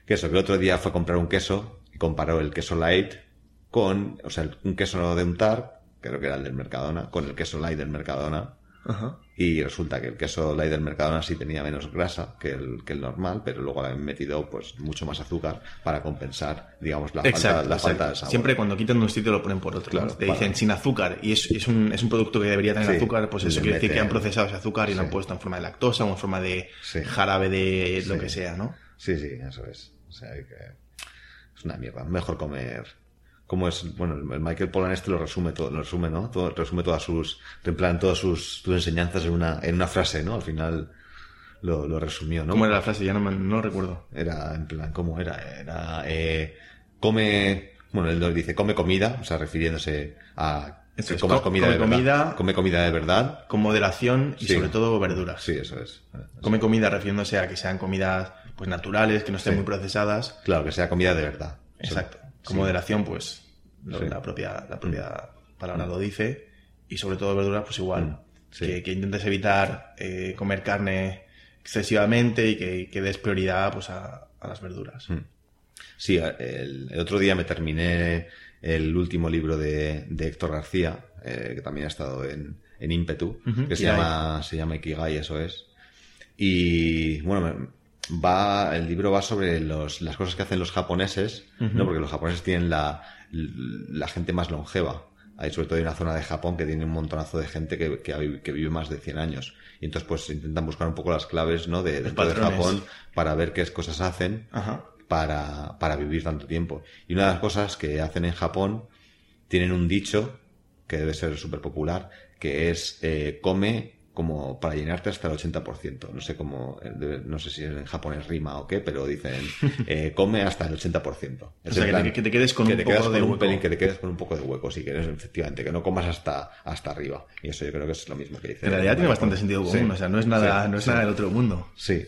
que eso, que el otro día fue a comprar un queso y comparó el queso light con, o sea, un queso de untar, creo que era el del Mercadona, con el queso light del Mercadona y resulta que el queso light del Mercadona sí tenía menos grasa que el, que el normal, pero luego le han metido pues mucho más azúcar para compensar, digamos, la, falta, la falta de sabor. Siempre cuando quitan un sitio lo ponen por otro. Claro, Te dicen sin azúcar y es, es, un, es un producto que debería tener azúcar, pues eso quiere decir que han procesado ese azúcar y lo han puesto en forma de lactosa o en forma de jarabe de lo que sea, ¿no? Sí, sí, eso es. O sea, que es una mierda. Mejor comer como es, bueno, el Michael Pollan este lo resume todo, lo resume, ¿no? Todo, resume todas sus, en plan, todas sus, sus enseñanzas en una, en una frase, ¿no? Al final lo, lo resumió, ¿no? ¿Cómo era la frase? Ya no, no recuerdo. Era, en plan, ¿cómo era? Era, eh, come, bueno, él dice, come comida, o sea, refiriéndose a que comas comida come de comida, verdad. Come comida de verdad. Con moderación y sobre todo verduras. Sí, eso es. Come comida refiriéndose a que sean comidas pues naturales, que no estén muy procesadas. Claro, que sea comida de verdad. Exacto. Con moderación, pues la propia, la propia palabra lo dice. Y sobre todo verduras, pues igual. Mm. Que, que, intentes evitar eh, comer carne excesivamente y que, que des prioridad pues, a, a las verduras. Mm. Sí, el, otro día me terminé el último libro de, de Héctor García, eh, que también ha estado en, en Ímpetu, que se llama, se llama Ikigai, eso es. Y bueno, va, el libro va sobre los, las cosas que hacen los japoneses, ¿no? Porque los japoneses tienen la, la gente más longeva. Hay sobre todo en una zona de Japón que tiene un montonazo de gente que, que, vive más de 100 años. Y entonces pues intentan buscar un poco las claves, ¿no? De, de, de Japón para ver qué cosas hacen para, para vivir tanto tiempo. Y una de las cosas que hacen en Japón tienen un dicho que debe ser súper popular, que es eh, come como para llenarte hasta el 80%. No sé cómo, eh, no sé si en japonés rima o qué, pero dicen <laughs> eh, come hasta el 80%. o sea, que, te, quedes con un poco de hueco. que te quedes con un poco de hueco, si quieres, efectivamente, que no comas hasta, hasta arriba. Y eso yo creo que es lo mismo que dice. En realidad tiene bastante sentido común, o sea, no es nada, no es nada del otro mundo. Sí.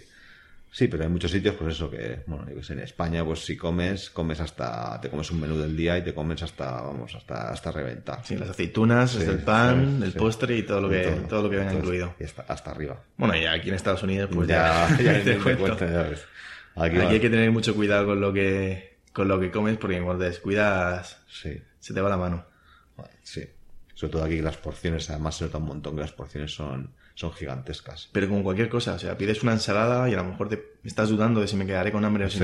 Sí, pero hay muchos sitios, pues eso, que, bueno, en España, pues si comes, comes hasta, te comes un menú del día y te comes hasta, vamos, hasta, hasta reventar. Sí, las aceitunas, el pan, el postre y todo lo que, todo, lo que venga incluido. Y hasta, hasta, arriba. Bueno, y aquí en Estados Unidos, pues ya, ya, <laughs> te cuento. ya ves. Aquí, hay que tener mucho cuidado con lo que, con lo que comes, porque cuando te descuidas, sí. se te va la mano. Sí. Sobre todo aquí las porciones, además se nota un montón que las porciones son, son gigantescas. Pero como cualquier cosa, o sea, pides una ensalada y a lo mejor te estás dudando de si me quedaré con hambre o si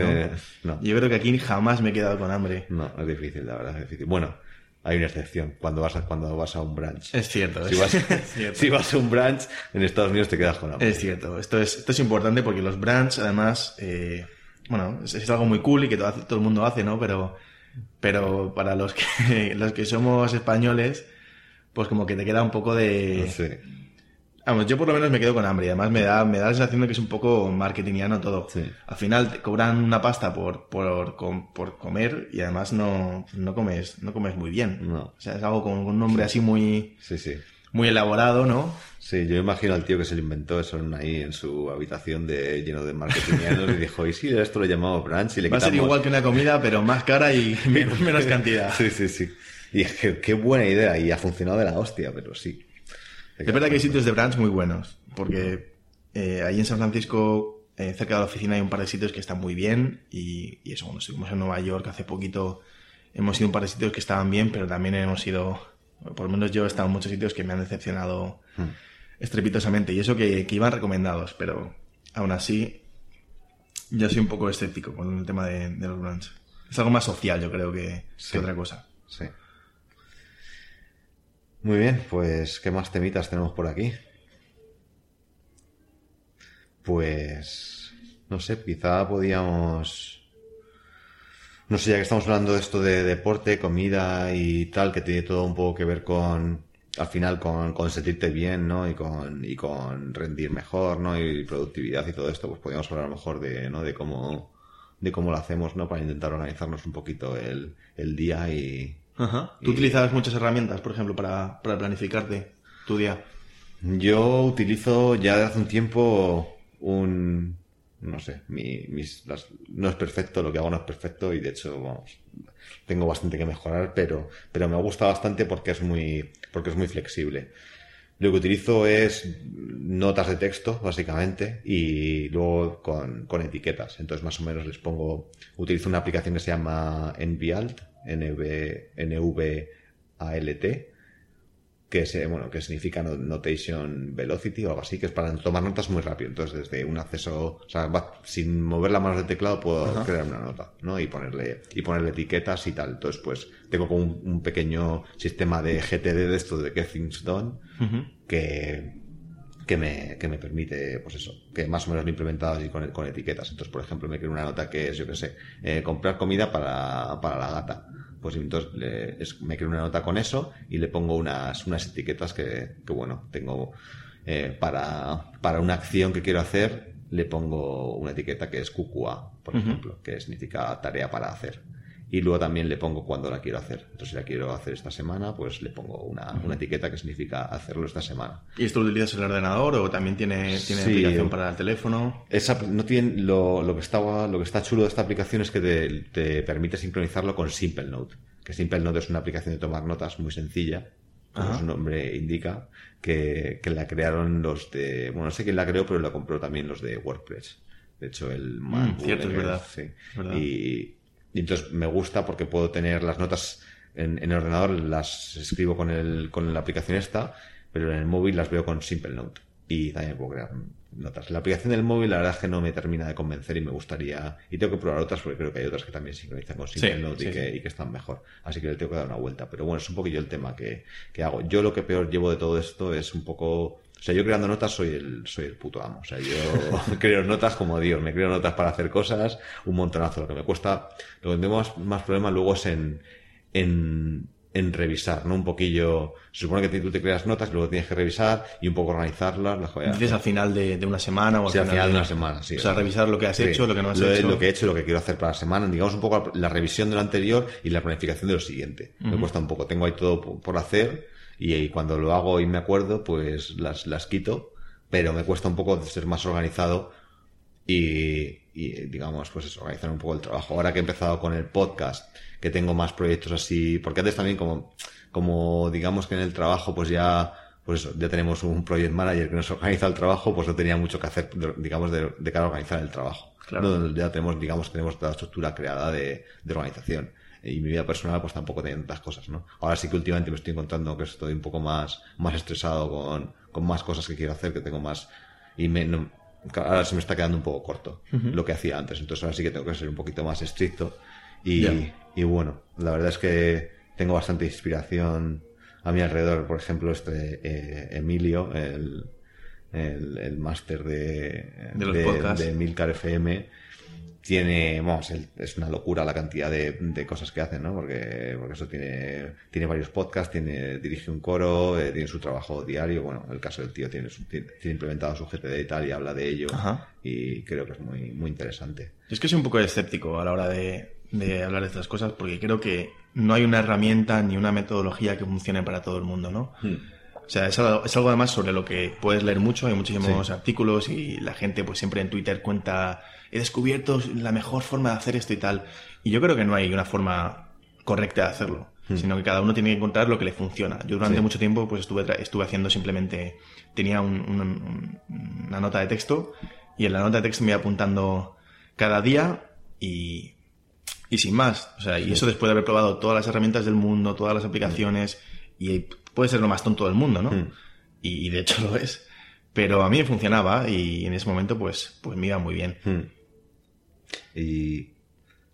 no. Yo creo que aquí jamás me he quedado con hambre. No, es difícil, la verdad, es difícil. Bueno, hay una excepción cuando vas a, cuando vas a un brunch. Es cierto. Si, vas, <laughs> si vas a un brunch en Estados Unidos te quedas con hambre. Es cierto. Esto es, esto es importante porque los brunch, además, eh, bueno, es, algo muy cool y que todo, todo el mundo hace, ¿no? Pero, pero para los que, <laughs> los que somos españoles, pues como que te queda un poco de... Sí Vamos, yo por lo menos me quedo con hambre y además me da, me da la sensación de que es un poco marketingiano todo. Al final te cobran una pasta por, por, por comer y además no, no comes, no comes muy bien. No. O sea, es algo con un nombre así muy, sí, sí. muy elaborado, ¿no? Sí, yo imagino al tío que se lo inventó eso ahí en su habitación de, lleno de marketingianos y dijo, y si esto lo llamamos brunch y le Va a ser igual que una comida, pero más cara y <laughs> menos, menos cantidad. sí, sí, sí. Y qué, qué buena idea y ha funcionado de la hostia, pero sí. Es verdad que hay sitios de brunch muy buenos, porque eh, ahí en San Francisco, eh, cerca de la oficina, hay un par de sitios que están muy bien y, eso, bueno, estuvimos en Nueva York hace poquito, hemos ido a un par de sitios que estaban bien, pero también hemos ido, por lo menos yo he estado en muchos sitios que me han decepcionado hmm. estrepitosamente y eso que, iban recomendados, pero aún así yo soy un poco escéptico con el tema de, los brunch. Es algo más social, yo creo, que, que otra cosa. Sí. Muy bien, pues ¿qué más temitas tenemos por aquí? Pues no sé, quizá podíamos no sé, ya que estamos hablando de esto de deporte, comida y tal, que tiene todo un poco que ver con al final con, con sentirte bien, ¿no? Y con, y con rendir mejor, ¿no? Y productividad y todo esto, pues podríamos hablar a lo mejor de, ¿no? De cómo, de cómo lo hacemos, ¿no? Para intentar organizarnos un poquito el, el día y, Ajá. ¿Tú utilizas muchas herramientas, por ejemplo, para, para planificarte tu día? Yo utilizo ya de hace un tiempo un, no sé, mi, mis, no es perfecto, lo que hago no es perfecto y de hecho, vamos, tengo bastante que mejorar, pero, pero me gusta bastante porque es muy, porque es muy flexible. Lo que utilizo es notas de texto, básicamente, y luego con, con etiquetas. Entonces, más o menos les pongo, utilizo una aplicación que se llama NVALT, NV, NVALT, que, se, bueno, que significa Notation Velocity o algo así, que es para tomar notas muy rápido. Entonces, desde un acceso, o sea, sin mover la mano del teclado puedo crear una nota, ¿no? Y ponerle, y ponerle etiquetas y tal. Entonces, pues, tengo como un, pequeño sistema de GTD de esto de Get Things Done, que, que me, que me permite, pues eso, que más o menos lo he implementado así con, con etiquetas. Entonces, por ejemplo, me creo una nota que es, yo qué sé, eh, comprar comida para, para la gata. Pues entonces me creo una nota con eso y le pongo unas, unas etiquetas que, que bueno, tengo eh, para, para una acción que quiero hacer, le pongo una etiqueta que es QQA, por ejemplo, que significa tarea para hacer y luego también le pongo cuando la quiero hacer. Entonces, si la quiero hacer esta semana, pues le pongo una, una etiqueta que significa hacerlo esta semana. ¿Y esto lo utilizas en el ordenador o también tiene, tiene aplicación para el teléfono? Esa, no tiene, lo, lo, que estaba, lo que está chulo de esta aplicación es que te, te permite sincronizarlo con Simple Note. Que Simple Note es una aplicación de tomar notas muy sencilla, como su nombre indica, que, que la crearon los de, bueno, no sé quién la creó, pero la compró también los de WordPress. De hecho, el mm, cierto, es verdad. Sí. Y, y entonces me gusta porque puedo tener las notas en, en, el ordenador, las escribo con, el, con la aplicación esta, pero en el móvil las veo con Simple Note. Y también puedo crear notas. La aplicación del móvil la verdad es que no me termina de convencer y me gustaría... Y tengo que probar otras porque creo que hay otras que también sincronizan con Simple Note y, que, y, que, están mejor. Así que le tengo que dar una vuelta. Pero bueno, es un poquillo el tema que, que hago. Yo lo que peor llevo de todo esto es un poco o sea, yo creando notas soy el, soy el puto amo. O sea, yo <laughs> creo notas como Dios. Me creo notas para hacer cosas un montonazo. Lo que me cuesta, lo que tengo más, más problema luego es en, en, en revisar, ¿no? Un poquillo, se supone que tú te creas notas, luego tienes que revisar y un poco organizarlas. Las Dices al final de, una semana o al, final, de una semana, sí. O sea, revisar lo que has hecho, lo que no has lo, hecho. Lo que he hecho y lo que quiero hacer para la semana, digamos un poco la revisión de lo anterior y la planificación de lo siguiente. Me cuesta un poco, tengo ahí todo por hacer y, cuando lo hago y me acuerdo, pues las, las quito, pero me cuesta un poco ser más organizado y, y digamos, pues eso, organizar un poco el trabajo. Ahora que he empezado con el podcast, que tengo más proyectos así, porque antes también como, como digamos que en el trabajo pues ya, pues eso, ya tenemos un project manager que nos organiza el trabajo, pues no tenía mucho que hacer, digamos, de, de cara a organizar el trabajo. Claro. ya tenemos, digamos, tenemos toda la estructura creada de, de organización. Y mi vida personal pues tampoco tiene tantas cosas, ¿no? Ahora sí que últimamente me estoy encontrando que estoy un poco más, más estresado con, con más cosas que quiero hacer, que tengo más, y me, ahora se me está quedando un poco corto lo que hacía antes. Entonces ahora sí que tengo que ser un poquito más estricto. Y, y bueno, la verdad es que tengo bastante inspiración a mi alrededor. Por ejemplo, este eh, Emilio, el, el, máster de, de, de, de Milcar FM tiene, vamos, es una locura la cantidad de, de, cosas que hace, ¿no? Porque, porque eso tiene, tiene varios podcasts, tiene, dirige un coro, eh, tiene su trabajo diario, bueno, el caso del tío tiene, tiene, implementado su GTD y tal y habla de ello y creo que es muy, muy interesante. Es que soy un poco escéptico a la hora de, de hablar de estas cosas porque creo que no hay una herramienta ni una metodología que funcione para todo el mundo, ¿no? Hmm. O sea, es algo, es algo, además sobre lo que puedes leer mucho, hay muchísimos artículos y la gente pues siempre en Twitter cuenta he descubierto la mejor forma de hacer esto y tal. Y yo creo que no hay una forma correcta de hacerlo, hmm. sino que cada uno tiene que encontrar lo que le funciona. Yo durante mucho tiempo pues estuve, estuve haciendo simplemente, tenía una nota de texto y en la nota de texto me iba apuntando cada día y, y sin más. O sea, y eso después de haber probado todas las herramientas del mundo, todas las aplicaciones, y puede ser lo más tonto del mundo, ¿no? Hmm. Y, de hecho <laughs> lo es. Pero a mí me funcionaba y en ese momento pues, pues me iba muy bien. Hmm. Y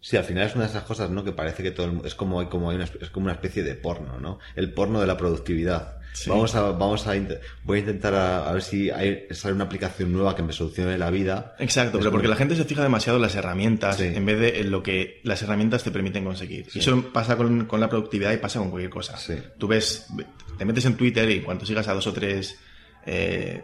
sí, al final es una de esas cosas, ¿no? Que parece que todo el, es como, como hay una, es como una especie de porno, ¿no? El porno de la productividad. Vamos a, vamos a, voy a intentar a, ver si hay, sale una aplicación nueva que me solucione la vida. Exacto, pero porque la gente se fija demasiado en las herramientas en vez de en lo que las herramientas te permiten conseguir. Y eso pasa con, con, la productividad y pasa con cualquier cosa. Tú ves, te metes en Twitter y cuando sigas a dos o tres eh,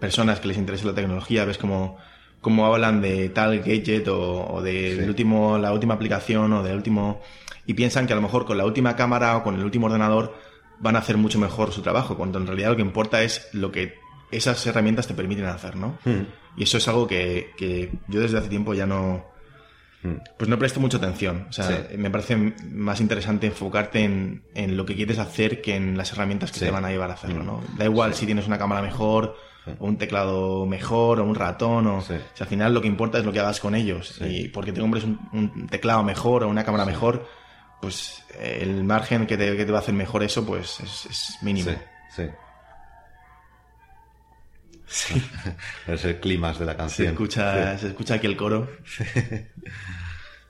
personas que les interese la tecnología, ves como cómo hablan de tal gadget o, de último, la última aplicación o del último... Y piensan que a lo mejor con la última cámara o con el último ordenador van a hacer mucho mejor su trabajo, cuando en realidad lo que importa es lo que esas herramientas te permiten hacer, ¿no? Hmm. Y eso es algo que, que, yo desde hace tiempo ya no... Hmm. Pues no presto mucha atención. O sea, me parece más interesante enfocarte en, en, lo que quieres hacer que en las herramientas que te van a llevar a hacerlo, hmm. ¿no? Da igual si tienes una cámara mejor o un teclado mejor, o un ratón, o, si al final lo que importa es lo que hagas con ellos. Y porque te compres un, teclado mejor o una cámara mejor, pues el margen que te, que te, va a hacer mejor eso, pues es, mínimo. Sí, sí. <laughs> es el clima de la canción. Se escucha, se escucha aquí el coro.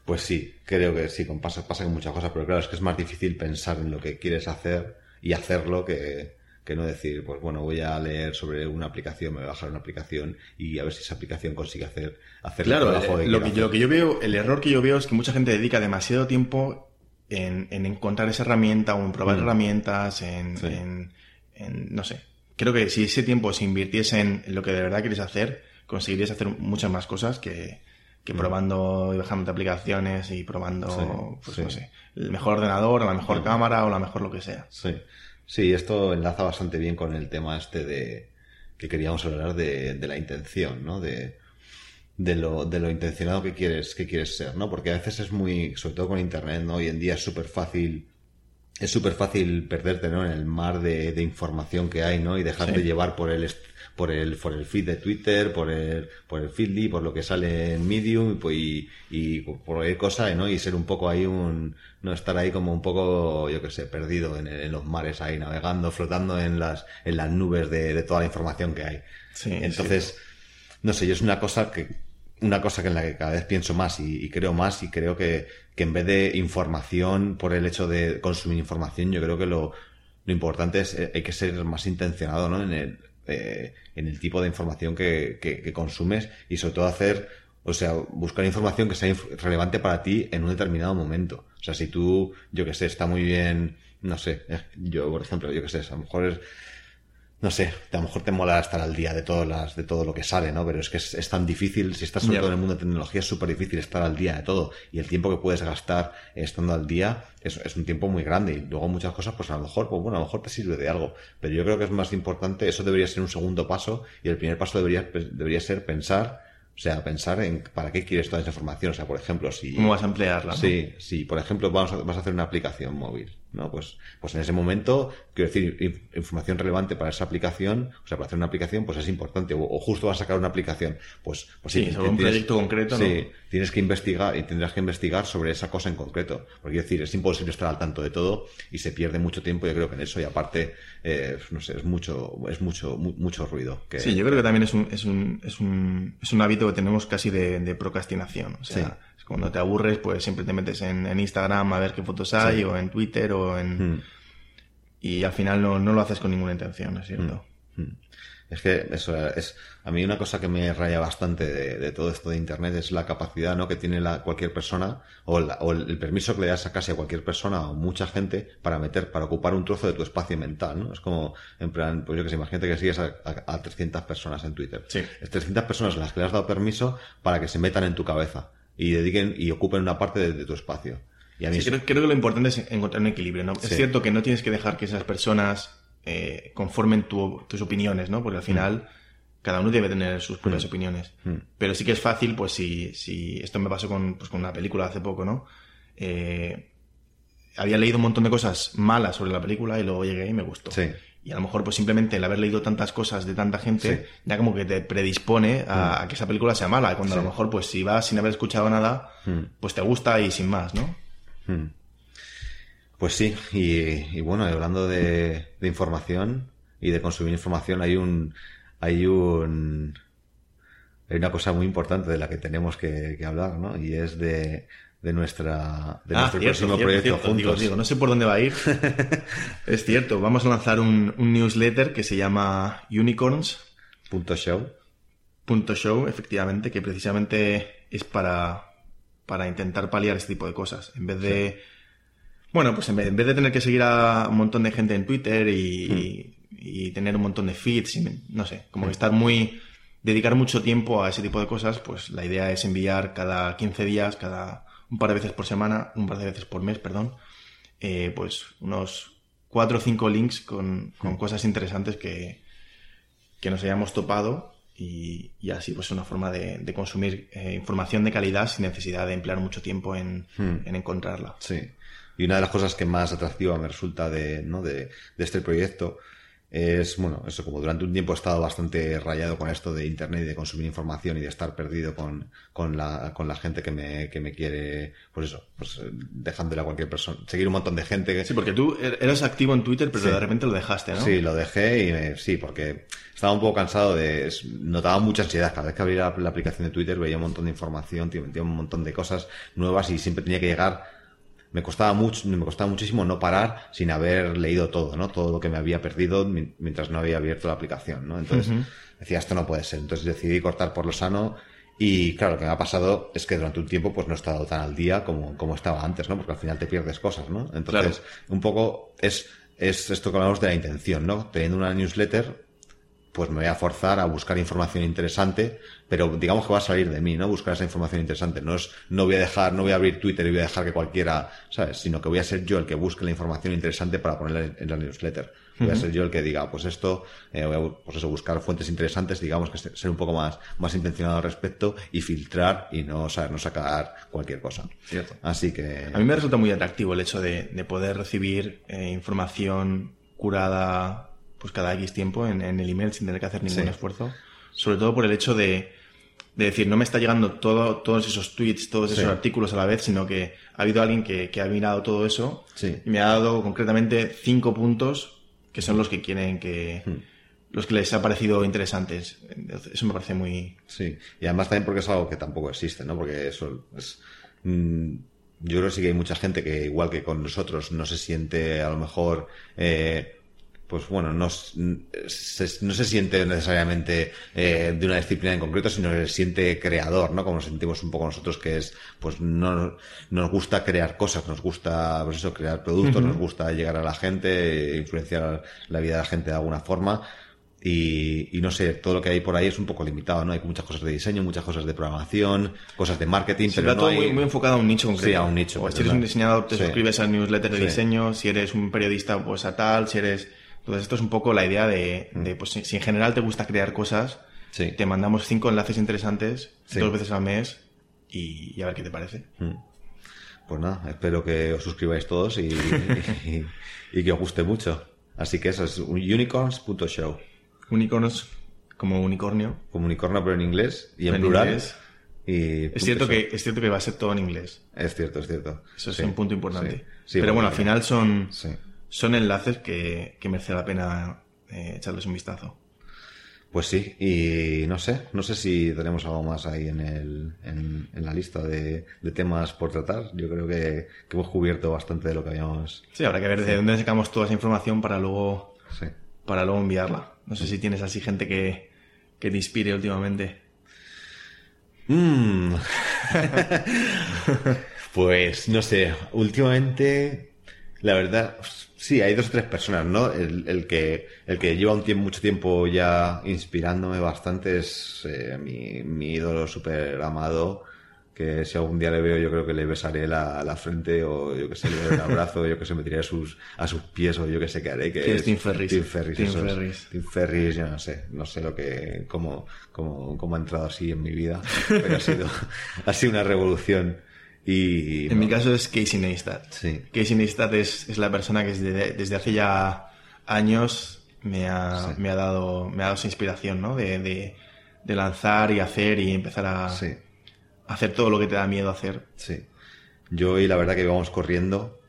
pues sí, creo que sí, con pasa, pasa con muchas cosas, pero claro, es que es más difícil pensar en lo que quieres hacer y hacerlo que, que no decir, pues bueno, voy a leer sobre una aplicación, me voy a bajar una aplicación y a ver si esa aplicación consigue hacer, hacer claro, el trabajo eh, lo, que, lo que yo veo, el error que yo veo es que mucha gente dedica demasiado tiempo en, encontrar esa herramienta o en probar mm. herramientas, en, no sé. Creo que si ese tiempo se invirtiese en lo que de verdad quieres hacer, conseguirías hacer muchas más cosas que, que mm. probando y bajando aplicaciones y probando, pues no sé, el mejor ordenador, o la mejor mm. cámara o la mejor lo que sea. Sí. Sí, esto enlaza bastante bien con el tema este de que queríamos hablar de, de la intención, ¿no? De, de lo, de lo intencionado que quieres, que quieres ser, ¿no? Porque a veces es muy, sobre todo con internet, ¿no? Hoy en día es súper fácil, es súper fácil perderte, ¿no? En el mar de, de información que hay, ¿no? Y dejarte llevar por el, por el, por el feed de Twitter, por el, por el Feedly, por lo que sale en Medium pues, y, y, por cualquier cosa, ¿no? Y ser un poco ahí un, no estar ahí como un poco, yo que sé, perdido en, en los mares ahí, navegando, flotando en las, en las nubes de, de toda la información que hay. Sí, Entonces, no sé, yo es una cosa que, una cosa que en la que cada vez pienso más y, y, creo más y creo que, que en vez de información por el hecho de consumir información, yo creo que lo, lo importante es, eh, hay que ser más intencionado, ¿no? En el, eh, en el tipo de información que, que, consumes y sobre todo hacer, o sea, buscar información que sea relevante para ti en un determinado momento. O sea, si tú, yo que sé, está muy bien no sé, eh, yo, por ejemplo, yo qué sé, a lo mejor es, no sé, a lo mejor te mola estar al día de todas las, de todo lo que sale, ¿no? Pero es que es, tan difícil, si estás sobre todo en el mundo de tecnología, es súper difícil estar al día de todo. Y el tiempo que puedes gastar estando al día es, es, un tiempo muy grande. Y luego muchas cosas, pues a lo mejor, pues bueno, a lo mejor te sirve de algo. Pero yo creo que es más importante, eso debería ser un segundo paso, y el primer paso debería, debería ser pensar o sea, pensar en para qué quieres toda esa información. O sea, por ejemplo, si... ¿Cómo vas a emplearla? Sí, sí. Por ejemplo, vamos a, vas a hacer una aplicación móvil. ¿No? Pues, pues en ese momento, quiero decir, información relevante para esa aplicación, o sea, para hacer una aplicación, pues es importante, o, justo vas a sacar una aplicación, pues, pues sí, sobre un proyecto concreto, Sí, tienes que investigar y tendrás que investigar sobre esa cosa en concreto, porque decir, es imposible estar al tanto de todo y se pierde mucho tiempo, yo creo que en eso, y aparte, eh, no sé, es mucho, es mucho, mucho ruido. Que, sí, yo creo que también es un, es un, es un, es un hábito que tenemos casi de, procrastinación, o sea, cuando te aburres, pues siempre te metes en, Instagram a ver qué fotos hay, o en Twitter, o en... Hmm. Y al final no, lo haces con ninguna intención, ¿es cierto? Hmm. Hmm. Es que eso es... A mí una cosa que me raya bastante de, todo esto de Internet es la capacidad ¿no? que tiene la, cualquier persona, o, el, permiso que le das a casi a cualquier persona o mucha gente para meter, para ocupar un trozo de tu espacio mental, ¿no? Es como, en plan, pues yo que sé, imagínate que sigues a, a, 300 personas en Twitter. Sí. Es 300 personas a las que le has dado permiso para que se metan en tu cabeza y dediquen y ocupen una parte de, tu espacio. Y a mí creo, que lo importante es encontrar un equilibrio. ¿no? Es cierto que no tienes que dejar que esas personas eh, conformen tus opiniones, ¿no? Porque al final cada uno debe tener sus propias mm. opiniones. Mm. Pero sí que es fácil, pues si, si esto me pasó con, pues, con una película hace poco, ¿no? Eh, había leído un montón de cosas malas sobre la película y luego llegué y me gustó. Sí. Y a lo mejor, pues simplemente el haber leído tantas cosas de tanta gente, ya como que te predispone a, mm. que esa película sea mala. Cuando a lo mejor, pues si vas sin haber escuchado nada, mm. pues te gusta y sin más, ¿no? Mm. Pues sí, y, bueno, hablando de, información y de consumir información, hay un. hay un. hay una cosa muy importante de la que tenemos que hablar, ¿no? Y es de de nuestra de ah, nuestro próximo proyecto juntos. Digo, no sé por dónde va a ir. <laughs> es cierto, vamos a lanzar un, newsletter que se llama unicorns.show. Punto show, efectivamente, que precisamente es para, para intentar paliar este tipo de cosas. En vez de. Bueno, pues en vez, de tener que seguir a un montón de gente en Twitter y, hmm. tener un montón de feeds, no sé, como que estar muy. dedicar mucho tiempo a ese tipo de cosas, pues la idea es enviar cada 15 días, cada un par de veces por semana, un par de veces por mes, perdón, eh, pues unos cuatro o cinco links con, mm. cosas interesantes que, que nos hayamos topado y, así pues una forma de, consumir eh, información de calidad sin necesidad de emplear mucho tiempo en, mm. en, encontrarla. Sí. Y una de las cosas que más atractiva me resulta de, ¿no? de, de este proyecto es, bueno, eso como durante un tiempo he estado bastante rayado con esto de Internet y de consumir información y de estar perdido con, con, la, con la gente que me, que me quiere, pues eso, pues dejándole a cualquier persona, seguir un montón de gente. Que... Sí, porque tú er-, eras activo en Twitter, pero de repente lo dejaste, ¿no? Sí, lo dejé y sí, porque estaba un poco cansado de, notaba mucha ansiedad. Cada vez que abría la, aplicación de Twitter veía un montón de información, tío, metía un montón de cosas nuevas y siempre tenía que llegar me costaba mucho, me costaba muchísimo no parar sin haber leído todo, ¿no? Todo lo que me había perdido mientras no había abierto la aplicación, ¿no? Entonces decía, esto no puede ser. Entonces decidí cortar por lo sano y claro, lo que me ha pasado es que durante un tiempo pues no he estado tan al día como, como estaba antes, ¿no? Porque al final te pierdes cosas, ¿no? Entonces, un poco es, es esto que hablamos de la intención, ¿no? Teniendo una newsletter, pues me voy a forzar a buscar información interesante, pero digamos que va a salir de mí, ¿no? Buscar esa información interesante. No es, no voy a dejar, no voy a abrir Twitter y voy a dejar que cualquiera, ¿sabes? Sino que voy a ser yo el que busque la información interesante para ponerla en la newsletter. Voy a ser yo el que diga, pues esto, eh, voy a, pues eso, buscar fuentes interesantes, digamos que ser un poco más, más intencionado al respecto y filtrar y no, saber, no sacar cualquier cosa. Cierto. Así que. A mí me resulta muy atractivo el hecho de, de poder recibir eh, información curada pues cada X tiempo en, el email sin tener que hacer ningún esfuerzo. Sobre todo por el hecho de, decir, no me está llegando todo, todos esos tweets, todos esos artículos a la vez, sino que ha habido alguien que, ha mirado todo eso y me ha dado concretamente cinco puntos que son los que quieren que... Hmm. los que les ha parecido interesantes. Eso me parece muy... Sí, y además también porque es algo que tampoco existe, ¿no? Porque eso es... Mm, yo creo que sí que hay mucha gente que, igual que con nosotros, no se siente a lo mejor eh, pues bueno, no se, no se siente necesariamente eh, de una disciplina en concreto, sino que se siente creador, ¿no? Como sentimos un poco nosotros, que es, pues no nos gusta crear cosas, nos gusta, pues eso, crear productos, nos gusta llegar a la gente, influenciar la vida de la gente de alguna forma. Y, no sé, todo lo que hay por ahí es un poco limitado, ¿no? Hay muchas cosas de diseño, muchas cosas de programación, cosas de marketing, pero no todo muy, muy, enfocado a un nicho concreto. Sí, a un nicho. si eres un diseñador, te suscribes al newsletter de diseño, si eres un periodista, pues a tal, si eres entonces esto es un poco la idea de, pues si, en general te gusta crear cosas, te mandamos cinco enlaces interesantes dos veces al mes y, a ver qué te parece. Mm. Pues nada, espero que os suscribáis todos y, que os guste mucho. Así que eso es unicorns.show. Unicorns como unicornio. Como unicornio pero en inglés y en, plural. Y es cierto, que, es cierto que va a ser todo en inglés. Es cierto, es cierto. Eso es un punto importante. pero bueno, al final son son enlaces que, que merece la pena eh, echarles un vistazo. Pues sí, y no sé, no sé si tenemos algo más ahí en, el, en, la lista de, temas por tratar. Yo creo que, hemos cubierto bastante de lo que habíamos. Sí, habrá que ver de dónde sacamos toda esa información para luego, para luego enviarla. No sé si tienes así gente que, que te inspire últimamente. Mm. <laughs> pues no sé, últimamente, la verdad, Sí, hay dos o tres personas, ¿no? El, que, el que lleva un tiempo, mucho tiempo ya inspirándome bastante es eh, mi, mi ídolo súper amado, que si algún día le veo yo creo que le besaré la, la frente o yo que sé, le daré un abrazo, yo que sé, me tiraré a sus, a sus pies o yo que sé qué haré. Que es Tim Ferris. Tim Ferris. Tim Ferris. Tim Ferris, yo no sé, no sé lo que, cómo, cómo, cómo ha entrado así en mi vida, pero ha sido, <laughs> ha sido una revolución. Y, en mi caso es Casey Neistat. Sí. Casey Neistat es, es la persona que desde, desde hace ya años me ha, me ha, dado, me ha dado esa inspiración, ¿no? De, de, de lanzar y hacer y empezar a, hacer todo lo que te da miedo hacer. Sí. Yo y la verdad que íbamos corriendo,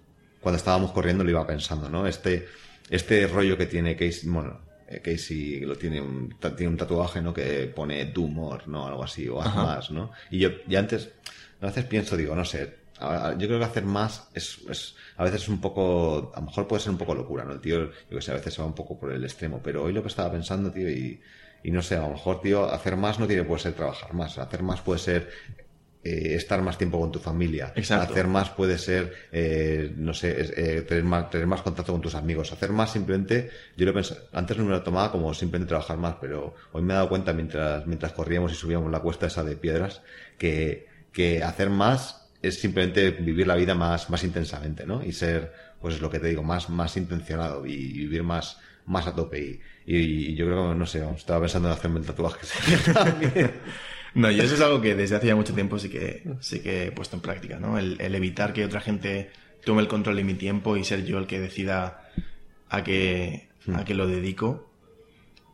cuando estábamos corriendo lo iba pensando, ¿no? Este, este rollo que tiene Casey, bueno, eh, Casey lo tiene un, tiene un tatuaje, ¿no? Que pone do more, ¿no? Algo así, o haz más, ¿no? Y yo, ya antes, a veces pienso, digo, no sé, yo creo que hacer más es, es, a veces es un poco, a lo mejor puede ser un poco locura, ¿no? El tío, yo que sé, a veces se va un poco por el extremo, pero hoy lo que estaba pensando, tío, y, y no sé, a lo mejor, tío, hacer más no tiene puede ser trabajar más, hacer más puede ser eh, estar más tiempo con tu familia. Exacto. Hacer más puede ser, eh, no sé, eh, tener, más, tener más contacto con tus amigos. Hacer más simplemente, yo lo pensé, antes no me lo tomaba como simplemente trabajar más, pero hoy me he dado cuenta mientras, mientras corríamos y subíamos la cuesta esa de piedras, que que hacer más es simplemente vivir la vida más, más intensamente, ¿no? Y ser, pues es lo que te digo, más, más intencionado y vivir más, más a tope. Y, y, yo creo que, no sé, estaba pensando en hacerme el tatuaje <laughs> no, yo eso es algo que desde hace ya mucho tiempo sí que, sí que he puesto en práctica, ¿no? El, el evitar que otra gente tome el control de mi tiempo y ser yo el que decida a qué, a qué lo dedico.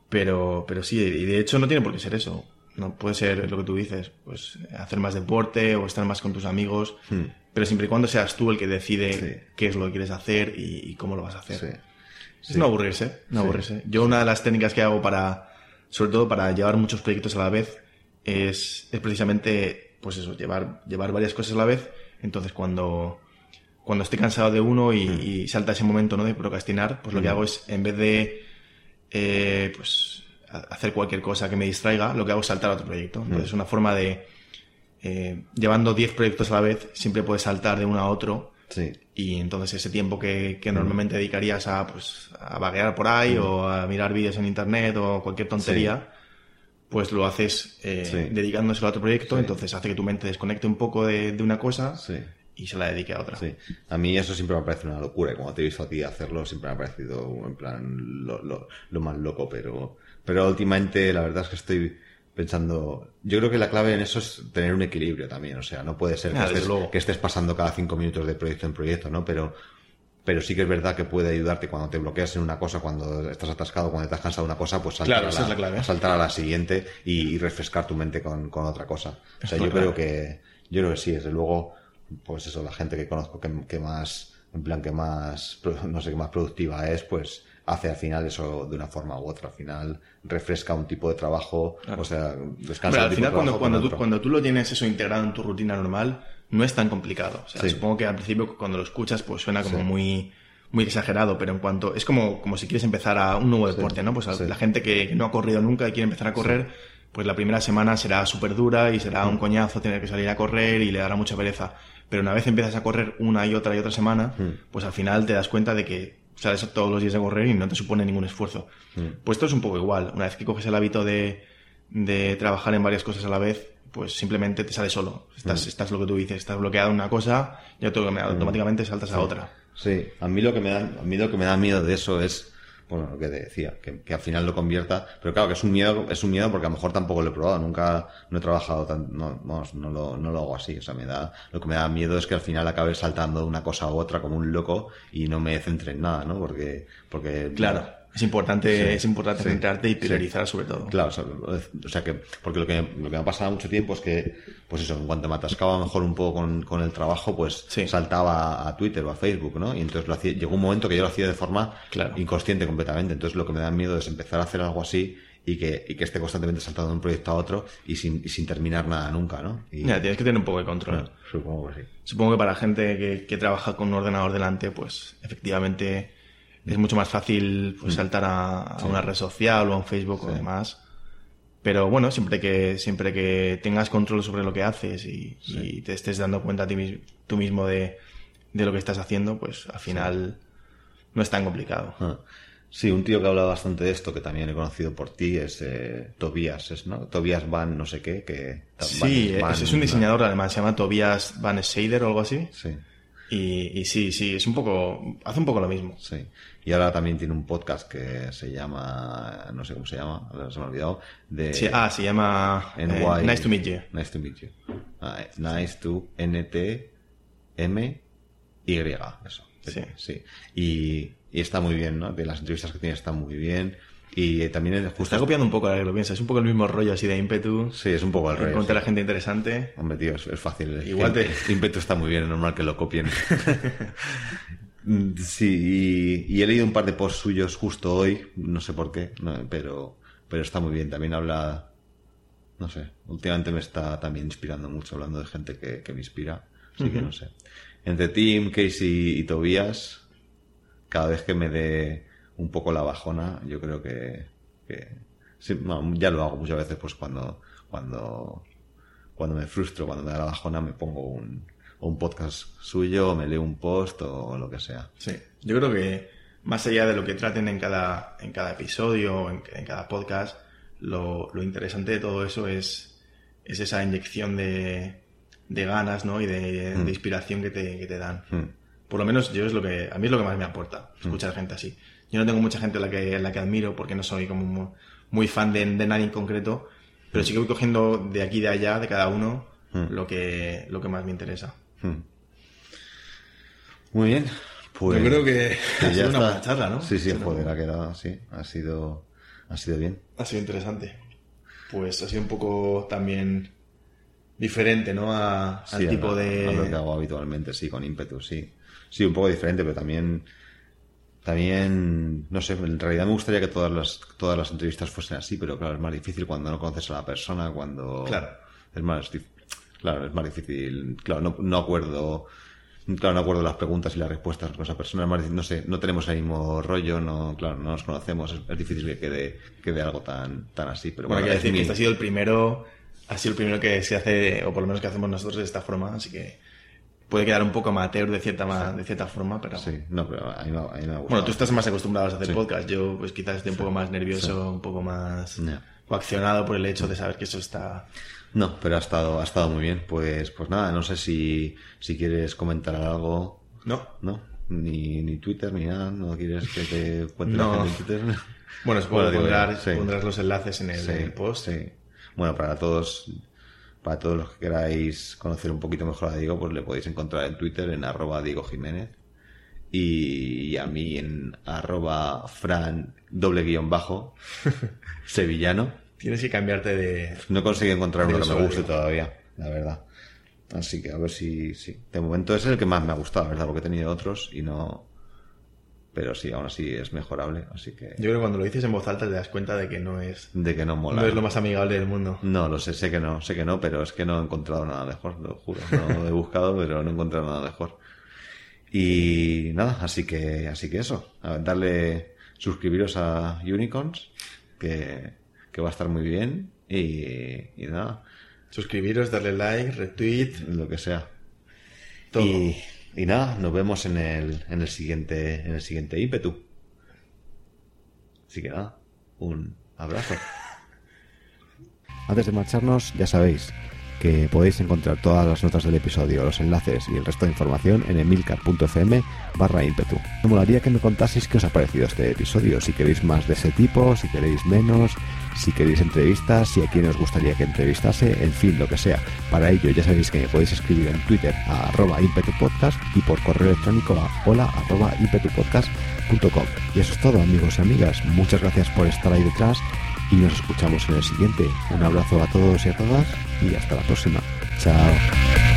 Pero, pero sí, y de hecho no tiene por qué ser eso. No puede ser lo que tú dices, pues hacer más deporte o estar más con tus amigos, hmm. pero siempre y cuando seas tú el que decide qué es lo que quieres hacer y, cómo lo vas a hacer. Es no aburrirse, no aburrirse. Yo una de las técnicas que hago para, sobre todo para llevar muchos proyectos a la vez, es, es precisamente, pues eso, llevar, llevar varias cosas a la vez. Entonces cuando, cuando estoy cansado de uno y, hmm. salta ese momento ¿no? de procrastinar, pues lo que hmm. hago es, en vez de, eh, pues, hacer cualquier cosa que me distraiga, lo que hago es saltar a otro proyecto. Entonces, es una forma de, eh, llevando 10 proyectos a la vez, siempre puedes saltar de uno a otro. Y entonces ese tiempo que, normalmente dedicarías a, pues, a vaguear por ahí o a mirar vídeos en internet o cualquier tontería, pues lo haces eh, dedicándoselo a otro proyecto. Entonces hace que tu mente desconecte un poco de, una cosa y se la dedique a otra. Sí. A mí eso siempre me parece una locura. Y como te he visto a ti hacerlo, siempre me ha parecido en plan lo, lo, lo más loco, pero pero últimamente la verdad es que estoy pensando, yo creo que la clave en eso es tener un equilibrio también, o sea, no puede ser que, ah, estés, que estés, pasando cada cinco minutos de proyecto en proyecto, ¿no? Pero, pero sí que es verdad que puede ayudarte cuando te bloqueas en una cosa, cuando estás atascado, cuando estás cansado de una cosa, pues saltar, a, la, saltar a la siguiente y, refrescar tu mente con, con otra cosa. O sea, yo creo que, yo creo que sí, desde luego, pues eso, la gente que conozco que, que más, en plan que más, <laughs> no sé, qué más productiva es, pues, hace al final eso de una forma u otra. Al final refresca un tipo de trabajo, o sea, descansa. Pero al final cuando, cuando, tú, cuando tú lo tienes eso integrado en tu rutina normal, no es tan complicado. O sea, supongo que al principio cuando lo escuchas pues suena como muy muy exagerado, pero en cuanto. Es como, como si quieres empezar a un nuevo deporte, ¿no? Pues la gente que no ha corrido nunca y quiere empezar a correr, pues la primera semana será súper dura y será un mm. coñazo tener que salir a correr y le dará mucha pereza. Pero una vez empiezas a correr una y otra y otra semana, mm. pues al final te das cuenta de que sales todos los días a correr y no te supone ningún esfuerzo. Mm. Pues esto es un poco igual. Una vez que coges el hábito de, de trabajar en varias cosas a la vez, pues simplemente te sale solo. Estás, estás lo que tú dices, estás bloqueado en una cosa y automáticamente saltas a otra. Sí, a mí lo que me da, a mí lo que me da miedo de eso es bueno, lo que te decía, que, al final lo convierta, pero claro que es un miedo, es un miedo porque a lo mejor tampoco lo he probado, nunca no he trabajado tan, no, no, no, lo, no lo hago así, o sea, me da, lo que me da miedo es que al final acabe saltando una cosa a otra como un loco y no me centre en nada, ¿no? Porque, porque claro. Es importante, es importante centrarte y priorizar sobre todo. Claro, o sea, que, porque lo que, lo que me ha pasado mucho tiempo es que, pues eso, en cuanto me atascaba mejor un poco con, con el trabajo, pues saltaba a Twitter o a Facebook, ¿no? Y entonces lo hacía, llegó un momento que yo lo hacía de forma inconsciente completamente. Entonces lo que me da miedo es empezar a hacer algo así y que, y que esté constantemente saltando de un proyecto a otro y sin, sin terminar nada nunca, ¿no? Y... Ya, tienes que tener un poco de control. supongo que sí. Supongo que para gente que, que trabaja con un ordenador delante, pues efectivamente es mucho más fácil pues, mm. saltar a, una red social o a un Facebook o demás. Pero bueno, siempre que, siempre que tengas control sobre lo que haces y, te estés dando cuenta a ti tú mismo de, de, lo que estás haciendo, pues al final no es tan complicado. Ah. Sí, un tío que habla bastante de esto, que también he conocido por ti, es eh, Tobias, ¿es, ¿no? Tobias Van no sé qué, que... Sí, es, un diseñador alemán, se llama Tobias Van Seider o algo así. Sí. Y, y, sí, sí, es un poco, hace un poco lo mismo. Sí. Y ahora también tiene un podcast que se llama, no sé cómo se llama, se me ha olvidado. De sí, ah, se llama eh, Nice to Meet You. Nice to Meet You. Ah, eh, nice to N-T-M-Y. Eso. Sí. sí. Y, y, está muy bien, ¿no? De las entrevistas que tiene están muy bien. Y también es justo... Está copiando un poco, ahora que lo piensas. Es un poco el mismo rollo así de ímpetu. Sí, es un poco el rollo. Encontrar a gente interesante. Hombre, tío, es, fácil. Igual te... ímpetu está muy bien, es normal que lo copien. <laughs> Mm, sí, y, he leído un par de posts suyos justo hoy, no sé por qué, pero, pero está muy bien. También habla, no sé, últimamente me está también inspirando mucho, hablando de gente que, me inspira. Así que no sé. Entre Tim, Casey y Tobias, cada vez que me dé un poco la bajona, yo creo que, ya lo hago muchas veces, pues cuando, cuando, cuando me frustro, cuando me da la bajona, me pongo un, un podcast suyo, o me leo un post o lo que sea. Sí, yo creo que más allá de lo que traten en cada, en cada episodio o en, cada podcast, lo, interesante de todo eso es, es esa inyección de, de ganas ¿no? y de, mm. inspiración que te, que te dan. Mm. Por lo menos yo es lo que, a mí es lo que más me aporta, mm. escuchar gente así. Yo no tengo mucha gente a la que, la que admiro porque no soy como muy, fan de, de, nadie en concreto, pero sí que voy cogiendo de aquí y de allá, de cada uno, lo, que, lo que más me interesa. Muy bien. Pues Yo creo que, ha sido una buena charla, ¿no? Sí, sí, joder, ha quedado así. Ha sido, ha sido bien. Ha sido interesante. Pues ha sido un poco también diferente, ¿no? A, al tipo de. A lo que hago habitualmente, sí, con ímpetu, sí. Sí, un poco diferente, pero también. También, no sé, en realidad me gustaría que todas las, todas las entrevistas fuesen así, pero claro, es más difícil cuando no conoces a la persona, cuando. Claro. Es más, Claro, es más difícil. Claro, no, no acuerdo. Claro, no acuerdo las preguntas y las respuestas con esa persona. Es más no sé, no tenemos el mismo rollo, no, claro, no nos conocemos. Es, difícil que quede, quede algo tan, tan así. Pero bueno, bueno decir que este ha sido el primero, ha sido el primero que se hace, o por lo menos que hacemos nosotros de esta forma, así que puede quedar un poco amateur de cierta, de cierta forma, pero... Sí, no, pero a mí, me, a mí me Bueno, tú estás más acostumbrado a hacer podcast. Yo, pues quizás esté un poco más nervioso, un poco más coaccionado por el hecho de saber que eso está no, pero ha estado, ha estado muy bien. Pues, pues nada, no sé si, si quieres comentar algo. No. ¿No? Ni, ni Twitter ni nada. ¿No quieres que te cuente la gente en Twitter? <laughs> <laughs> Bueno, supongo que pondrás los enlaces en el, post. Sí. Bueno, para todos, para todos los que queráis conocer un poquito mejor a Diego, pues le podéis encontrar en Twitter en arroba Diego Jiménez y a mí en arroba Fran doble guion bajo <laughs> sevillano. Tienes que cambiarte de. No conseguí encontrar uno que me guste todavía, la verdad. Así que a ver si, sí. De momento es el que más me ha gustado, ¿verdad? Porque he tenido otros y no. Pero sí, aún así es mejorable, así que. Yo creo que cuando lo dices en voz alta te das cuenta de que no es. De que no mola. No es lo más amigable del mundo. No, lo sé, sé que no, sé que no, pero es que no he encontrado nada mejor, lo juro. No he buscado, pero no he encontrado nada mejor. Y nada, así que, así que eso. darle, suscribiros a Unicorns, que, que va a estar muy bien. Y, y nada. Suscribiros, darle like, retweet. Lo que sea. Y, y, nada, nos vemos en el, en el siguiente, en el siguiente ímpetu. Así que nada, un abrazo. <laughs> Antes de marcharnos, ya sabéis, que podéis encontrar todas las notas del episodio, los enlaces y el resto de información en emilcar.fm barra ímpetu. Me molaría que me contaseis qué os ha parecido este episodio, si queréis más de ese tipo, si queréis menos, si queréis entrevistas, si a quién os gustaría que entrevistase, en fin, lo que sea. Para ello ya sabéis que me podéis escribir en Twitter a arroba impetupodcast y por correo electrónico a hola arroba impetupodcast.com. Y eso es todo amigos y amigas, muchas gracias por estar ahí detrás y nos escuchamos en el siguiente. Un abrazo a todos y a todas y hasta la próxima. Chao.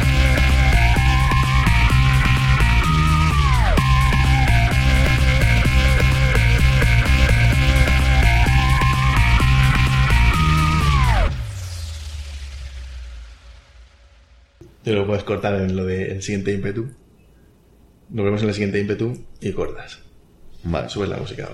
Te lo puedes cortar en lo del siguiente ímpetu. Nos vemos en el siguiente ímpetu y cortas. Vale, subes la música.